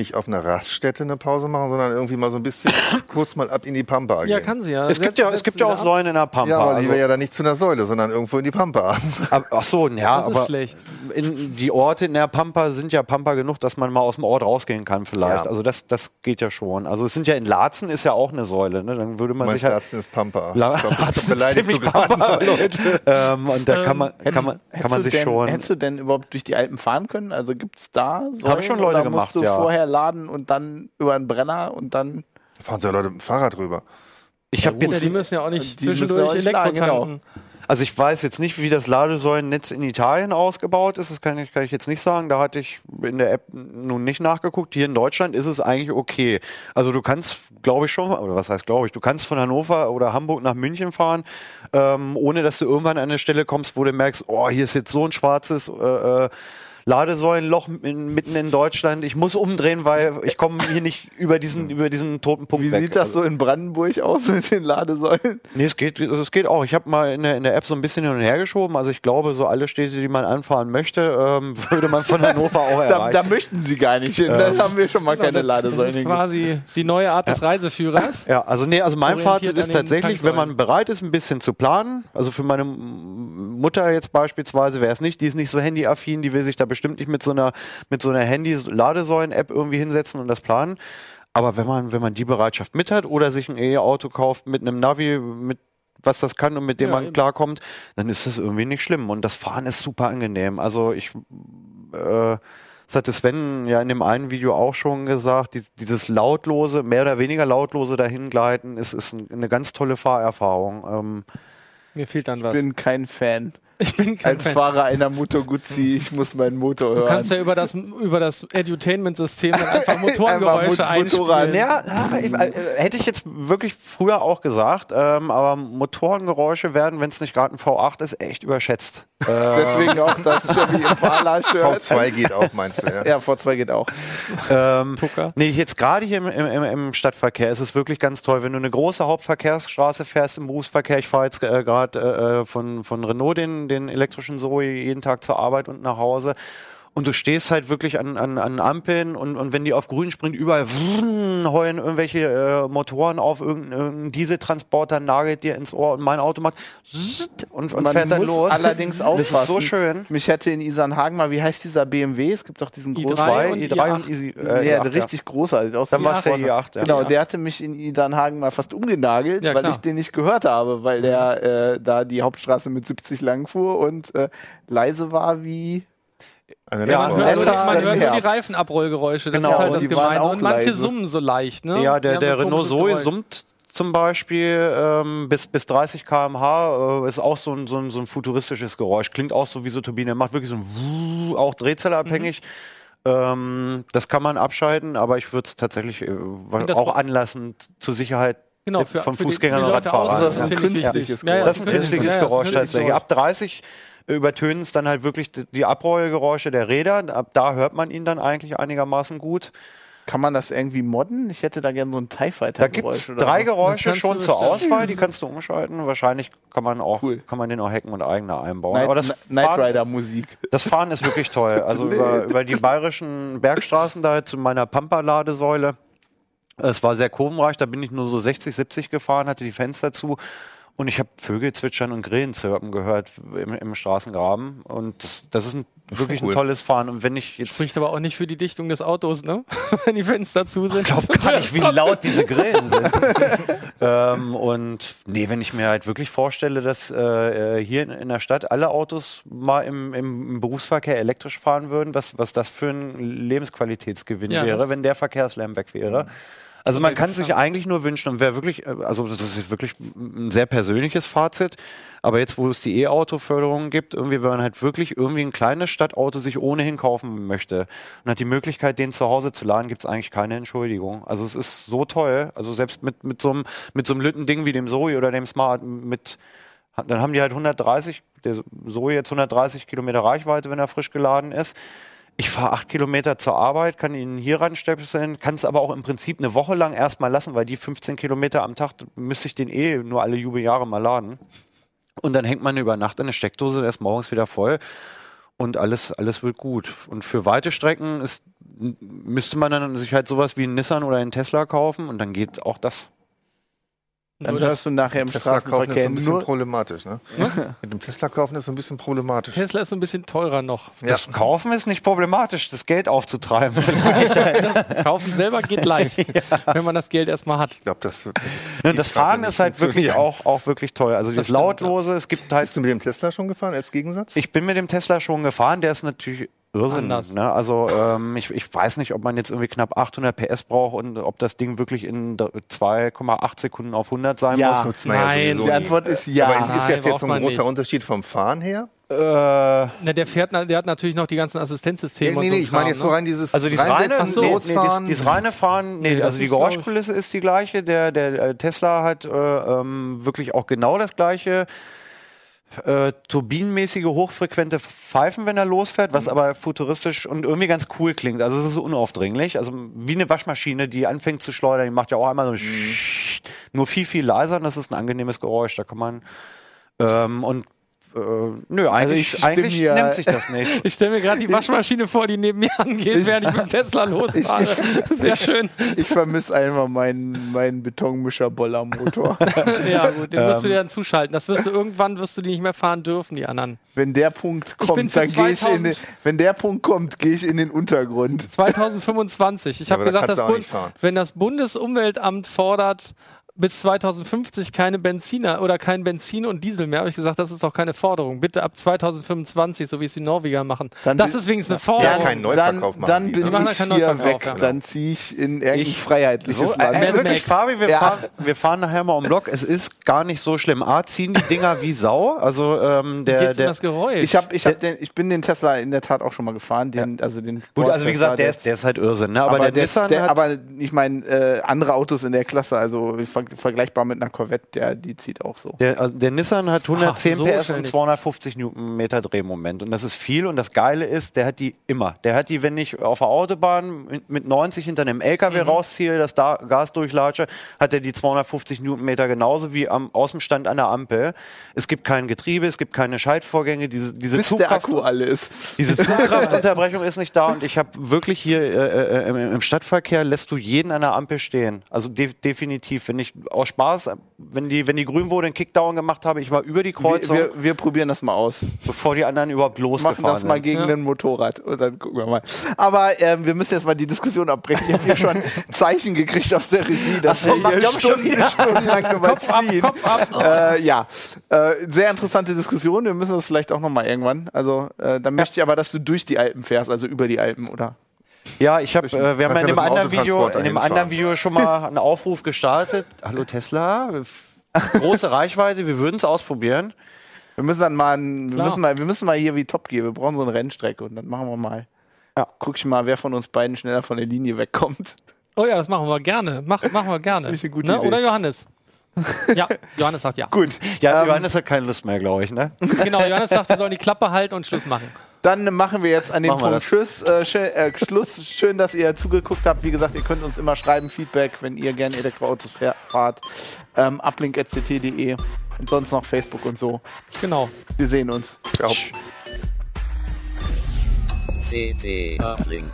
nicht auf einer Raststätte eine Pause machen, sondern irgendwie mal so ein bisschen kurz mal ab in die Pampa gehen. ja, kann sie ja. es gibt ja, es gibt ja auch Säulen in der Pampa. Ja, aber sie also, will ja dann nicht zu einer Säule, sondern irgendwo in die Pampa. ab, ach so, ja, Das ist aber schlecht. in, die Orte in der Pampa sind ja Pampa genug, dass man mal aus dem Ort rausgehen kann vielleicht. Ja. Also das, das geht ja schon. Also es sind ja in Laatzen ist ja auch eine Säule. Ne? Dann würde man sich halt Herzen ist Pampa. La- Ich glaub, das Laatzen ist ziemlich Pampa. Leute. ähm, und da kann man, kann man, kann man sich denn, schon. Hättest du denn überhaupt durch die Alpen fahren können? Also gibt es da Säulen? Haben schon Leute gemacht, ja. vorher laden und dann über einen Brenner und dann... Da fahren so ja Leute mit dem Fahrrad rüber. Ich habe Ja, jetzt die müssen ja auch nicht zwischendurch Elektro laden, genau. tanken. Also ich weiß jetzt nicht, wie das Ladesäulennetz in Italien ausgebaut ist. Das kann ich, kann ich jetzt nicht sagen. Da hatte ich in der App nun nicht nachgeguckt. Hier in Deutschland ist es eigentlich okay. Also du kannst, glaube ich schon, oder was heißt glaube ich, du kannst von Hannover oder Hamburg nach München fahren, ähm, ohne dass du irgendwann an eine Stelle kommst, wo du merkst, oh, hier ist jetzt so ein schwarzes äh, äh, Ladesäulenloch in, mitten in Deutschland. Ich muss umdrehen, weil ich komme hier nicht über diesen, über diesen toten Punkt Wie weg. sieht das Also- so in Brandenburg aus mit den Ladesäulen? Nee, es geht, es geht auch. Ich habe mal in der, in der App so ein bisschen hin und her geschoben. Also ich glaube, so alle Städte, die man anfahren möchte, ähm, würde man von Hannover auch Da, erreichen. da möchten sie gar nicht hin. Dann haben wir schon mal keine Das Ladesäulen. ist hingebracht. quasi die neue Art des Reiseführers. ja, also nee, also mein Fazit ist tatsächlich, wenn man bereit ist, ein bisschen zu planen. Also für meine Mutter jetzt beispielsweise wäre es nicht, die ist nicht so handyaffin, die will sich da bestimmt nicht mit so einer mit so einer Handy-Ladesäulen-App irgendwie hinsetzen und das planen. Aber wenn man wenn man die Bereitschaft mit hat oder sich ein E-Auto kauft mit einem Navi, mit was das kann und mit dem Ja, man eben. klarkommt, dann ist das irgendwie nicht schlimm. Und das Fahren ist super angenehm. Also ich äh, das hatte Sven ja in dem einen Video auch schon gesagt, die, dieses lautlose, mehr oder weniger lautlose Dahingleiten ist, ist ein, eine ganz tolle Fahrerfahrung. Ähm, Mir fehlt dann Ich was. bin kein Fan. Ich bin kein Als Fan. Fahrer einer Moto Guzzi, ich muss meinen Motor Du hören. kannst ja über das, über das Edutainment-System einfach Motorengeräusche einspielen. ja, äh, hätte ich jetzt wirklich früher auch gesagt, ähm, aber Motorengeräusche werden, wenn es nicht gerade ein V8 ist, echt überschätzt. Deswegen auch das Chevy Impala-Shirt. V2 geht auch, meinst du, ja? Ja, V2 geht auch. Ähm, nee, jetzt gerade hier im, im, im Stadtverkehr ist es wirklich ganz toll, wenn du eine große Hauptverkehrsstraße fährst im Berufsverkehr. Ich fahre jetzt äh, gerade äh, von, von Renault den, den elektrischen Zoe jeden Tag zur Arbeit und nach Hause. Und du stehst halt wirklich an, an, an Ampeln und, und wenn die auf grün springt, überall wrrn, heulen irgendwelche äh, Motoren auf, irgendein, irgendein Dieseltransporter nagelt dir ins Ohr und mein Auto macht und, und Man fährt dann los. allerdings aufpassen. Das ist so schön. Mich hätte in Isernhagen mal, wie heißt dieser BMW? Es gibt doch diesen i3 großen. Zwei, und i3 i8. und Easy. Ja, Äh, i8, richtig großartig aus. Dann war es der i8. i8. Ja. Genau, Ja. der hatte mich in Idernhagen mal fast umgenagelt, Ja, weil ich den nicht gehört habe, weil der äh, da die Hauptstraße mit 70 lang fuhr und leise war wie. Eine Ja, Man hört, Alter, man das hört nur die. Reifenabrollgeräusche. Das Genau, ist halt und das Gemeine. Und manche leise. summen so leicht. Ne? Ja, der, der Renault Zoe Geräusch. summt zum Beispiel ähm, bis, bis 30 km/h, äh, ist auch so ein, so, ein, so ein futuristisches Geräusch. Klingt auch so wie so Turbine, macht wirklich so ein Wuh, auch drehzellerabhängig. Ähm, das kann man abschalten, aber ich würde es tatsächlich äh, auch anlassen zur Sicherheit Genau, für, von Fußgängern und Radfahrern. Das ist das ein finde ich künstliches wichtig. Geräusch. das ist ein künstliches Geräusch tatsächlich. Ab 30 übertönen es dann halt wirklich die- Abrollgeräusche der Räder. Ab da hört man ihn dann eigentlich einigermaßen gut. Kann man das irgendwie modden? Ich hätte da gerne so ein TIE Fighter Da gibt es drei Geräusche schon zur. Auswahl, die kannst du umschalten. Wahrscheinlich kann man auch Cool. kann man den auch hacken und eigene einbauen. Night, Aber das Night Fahren, Rider Musik. das Fahren ist wirklich toll. Also über, über die bayerischen Bergstraßen da zu meiner Pampa-Ladesäule. Es war sehr kurvenreich, da bin ich nur so 60, 70 gefahren, hatte die Fenster zu. Und ich habe Vögel zwitschern und Grillen zirpen gehört im, im Straßengraben. Und das, das ist ein, wirklich cool. ein tolles Fahren. Und wenn ich jetzt Spricht aber auch nicht für die Dichtung des Autos, ne? Wenn die Fenster zu sind. Ich glaube gar nicht, wie laut diese Grillen sind. ähm, und nee, wenn ich mir halt wirklich vorstelle, dass äh, äh, hier in, in der Stadt alle Autos mal im, im, Berufsverkehr elektrisch fahren würden, was, was das für ein Lebensqualitätsgewinn Ja, wäre, wenn der Verkehrslärm weg wäre. Also man kann sich eigentlich nur wünschen und wer wirklich, also das ist wirklich ein sehr persönliches Fazit, aber jetzt, wo es die E-Auto-Förderung gibt, irgendwie, wenn man halt wirklich irgendwie ein kleines Stadtauto sich ohnehin kaufen möchte und hat die Möglichkeit, den zu Hause zu laden, gibt es eigentlich keine Entschuldigung. Also es ist so toll, also selbst mit, mit so einem mit so einem Lütten-Ding wie dem Zoe oder dem Smart, mit, dann haben die halt 130, der Zoe jetzt 130 Kilometer Reichweite, wenn er frisch geladen ist. Ich fahre acht Kilometer zur Arbeit, kann ihn hier ranstöpseln, kann es aber auch im Prinzip eine Woche lang erstmal lassen, weil die 15 Kilometer am Tag müsste ich den eh nur alle Jubeljahre mal laden. Und dann hängt man über Nacht an der Steckdose, der ist morgens wieder voll und alles, alles wird gut. Und für weite Strecken ist, müsste man dann sich halt sowas wie einen Nissan oder einen Tesla kaufen und dann geht auch das. Dann Nur das hörst du nachher im Tesla kaufen ist so Straßenverkehr ein bisschen problematisch, ne? Mit dem Tesla kaufen ist so ein bisschen problematisch. Tesla ist so ein bisschen teurer noch. Ja. Das Kaufen ist nicht problematisch, das Geld aufzutreiben. Kaufen selber geht leicht, wenn man das Geld erstmal hat. Ich glaube, das wird. Ne, das Fahren ist halt wirklich auch, auch wirklich toll. Also das stimmt, Lautlose, es gibt halt Bist du mit dem Tesla schon gefahren als Gegensatz? Ich bin mit dem Tesla schon gefahren, der ist natürlich Irrsinn. Anders. Ne? Also ähm, ich, ich weiß nicht, ob man jetzt irgendwie knapp 800 PS braucht und ob das Ding wirklich in d- 2,8 Sekunden auf 100 sein Ja. muss. nutzt man ja Nein, sowieso Die. Antwort ist ja. Aber es ist Nein, jetzt, jetzt so ein großer nicht. Unterschied vom Fahren her? Äh, Na, der fährt, der hat natürlich noch die ganzen Assistenzsysteme. nee, und nee, so ich meine jetzt so ne? rein dieses also dieses reine, so. nee, nee, dieses, dieses reine Fahren, nee, Nee, also die Geräuschkulisse ist die gleiche. Der, der äh, Tesla hat äh, ähm, wirklich auch genau das gleiche. Äh, turbinenmäßige, hochfrequente Pfeifen, wenn er losfährt, Mhm. was aber futuristisch und irgendwie ganz cool klingt. Also es ist unaufdringlich. Also wie eine Waschmaschine, die anfängt zu schleudern, die macht ja auch einmal so Mhm. nur viel, viel leiser und das ist ein angenehmes Geräusch. Da kann man ähm, und äh, nö, eigentlich, ich stimme eigentlich hier- nimmt sich das nicht. Ich stelle mir gerade die Waschmaschine vor, die neben mir angeht, während ich mit dem Tesla losfahre. Sehr schön. Ich vermisse einfach meinen, meinen Betonmischer-Boller-Motor. Ja, gut, den Ähm. musst du dir dann zuschalten. Das wirst du irgendwann wirst du die nicht mehr fahren dürfen, die anderen. wenn der Punkt kommt, dann gehe ich in den, 2000 wenn der Punkt kommt, gehe ich in den Untergrund. 2025. Ich Ja, habe gesagt, das Bund, wenn das Bundesumweltamt fordert, bis 2050 keine Benziner oder kein Benzin und Diesel mehr, habe ich gesagt, das ist doch keine Forderung. Bitte ab 2025, so wie es die Norweger machen. Dann das ist wenigstens eine Ja, Forderung. keinen Dann, Neuverkauf machen dann die, bin ne? Ich keinen hier Neuverkauf, weg. ja. Dann ziehe ich in irgendein Ich- freiheitliches So, Land. äh, wirklich. Fabi, wir, Ja. fahren, wir fahren nachher mal um Block. Es ist gar nicht so schlimm. A, ziehen die Dinger wie Sau. Also ähm, der, Geht's um der das Geräusch? Ich, hab, ich, hab den, ich bin den Tesla in der Tat auch schon mal gefahren. Den, also den gut, also wie gesagt, der ist, der ist halt Irrsinn. Ne? Aber, aber, der der Nissan der, hat, aber ich meine, äh, andere Autos in der Klasse, also ich ver- vergleichbar mit einer Corvette, der, die zieht auch so. Der, also der Nissan hat 110 Ach, so PS und nicht. 250 Newtonmeter Drehmoment. Und das ist viel. Und das Geile ist, der hat die immer. Der hat die, wenn ich auf der Autobahn mit- mit 90 hinter einem LKW rausziehe, das da Gas durchlatsche, hat er die 250 Newtonmeter genauso wie am Außenstand an der Ampel. Es gibt kein Getriebe, es gibt keine Schaltvorgänge. Diese, diese Bis der Zugkraft, Akku alle ist. diese Zugkraftunterbrechung ist nicht da. Und ich habe wirklich hier äh, äh, im, im Stadtverkehr lässt du jeden an der Ampel stehen. Also de definitiv. Wenn ich aus Spaß, wenn die, wenn die grün wurde, einen Kickdown gemacht habe, ich war über die Wir, Kreuzung, wir, wir probieren das mal aus. bevor die anderen überhaupt Machen losgefahren das mal sind. gegen Ja. ein Motorrad und dann gucken wir mal. Aber ähm, wir müssen jetzt mal die Diskussion abbrechen. Ich habe hier schon Zeichen gekriegt aus der Regie, dass so, wir hier schon Stunden, wieder. stundenlang überziehen. Kopf ab. Äh, ja, äh, sehr interessante Diskussion. Wir müssen das vielleicht auch noch mal irgendwann. Also äh, dann möchte ich aber, dass du durch die Alpen fährst, also über die Alpen, oder? Ja, ich habe, äh, wir haben ja in dem anderen Video, in dem anderen Video schon mal einen Aufruf gestartet. Hallo Tesla, große Reichweite, wir würden es ausprobieren. Wir müssen dann mal, ein, wir Klar. müssen mal, wir müssen mal hier wie Top gehen. Wir brauchen so eine Rennstrecke und dann machen wir mal. Ja. Guck ich mal, wer von uns beiden schneller von der Linie wegkommt. Oh ja, das machen wir gerne. Mach, machen wir gerne. Ne? Oder Johannes? Ja, Johannes sagt ja. Gut. Ja, Ähm, Johannes hat keine Lust mehr, glaube ich, ne? Genau, Johannes sagt, wir sollen die Klappe halten und Schluss machen. Dann machen wir jetzt an dem Punkt. Tschüss, äh, schön, äh, Schluss. Schön, dass ihr zugeguckt habt. Wie gesagt, ihr könnt uns immer schreiben, Feedback, wenn ihr gerne Elektroautos fahrt. Ähm, uplink.ct.de und sonst noch Facebook und so. Genau. Wir sehen uns. Ciao. CT Uplink.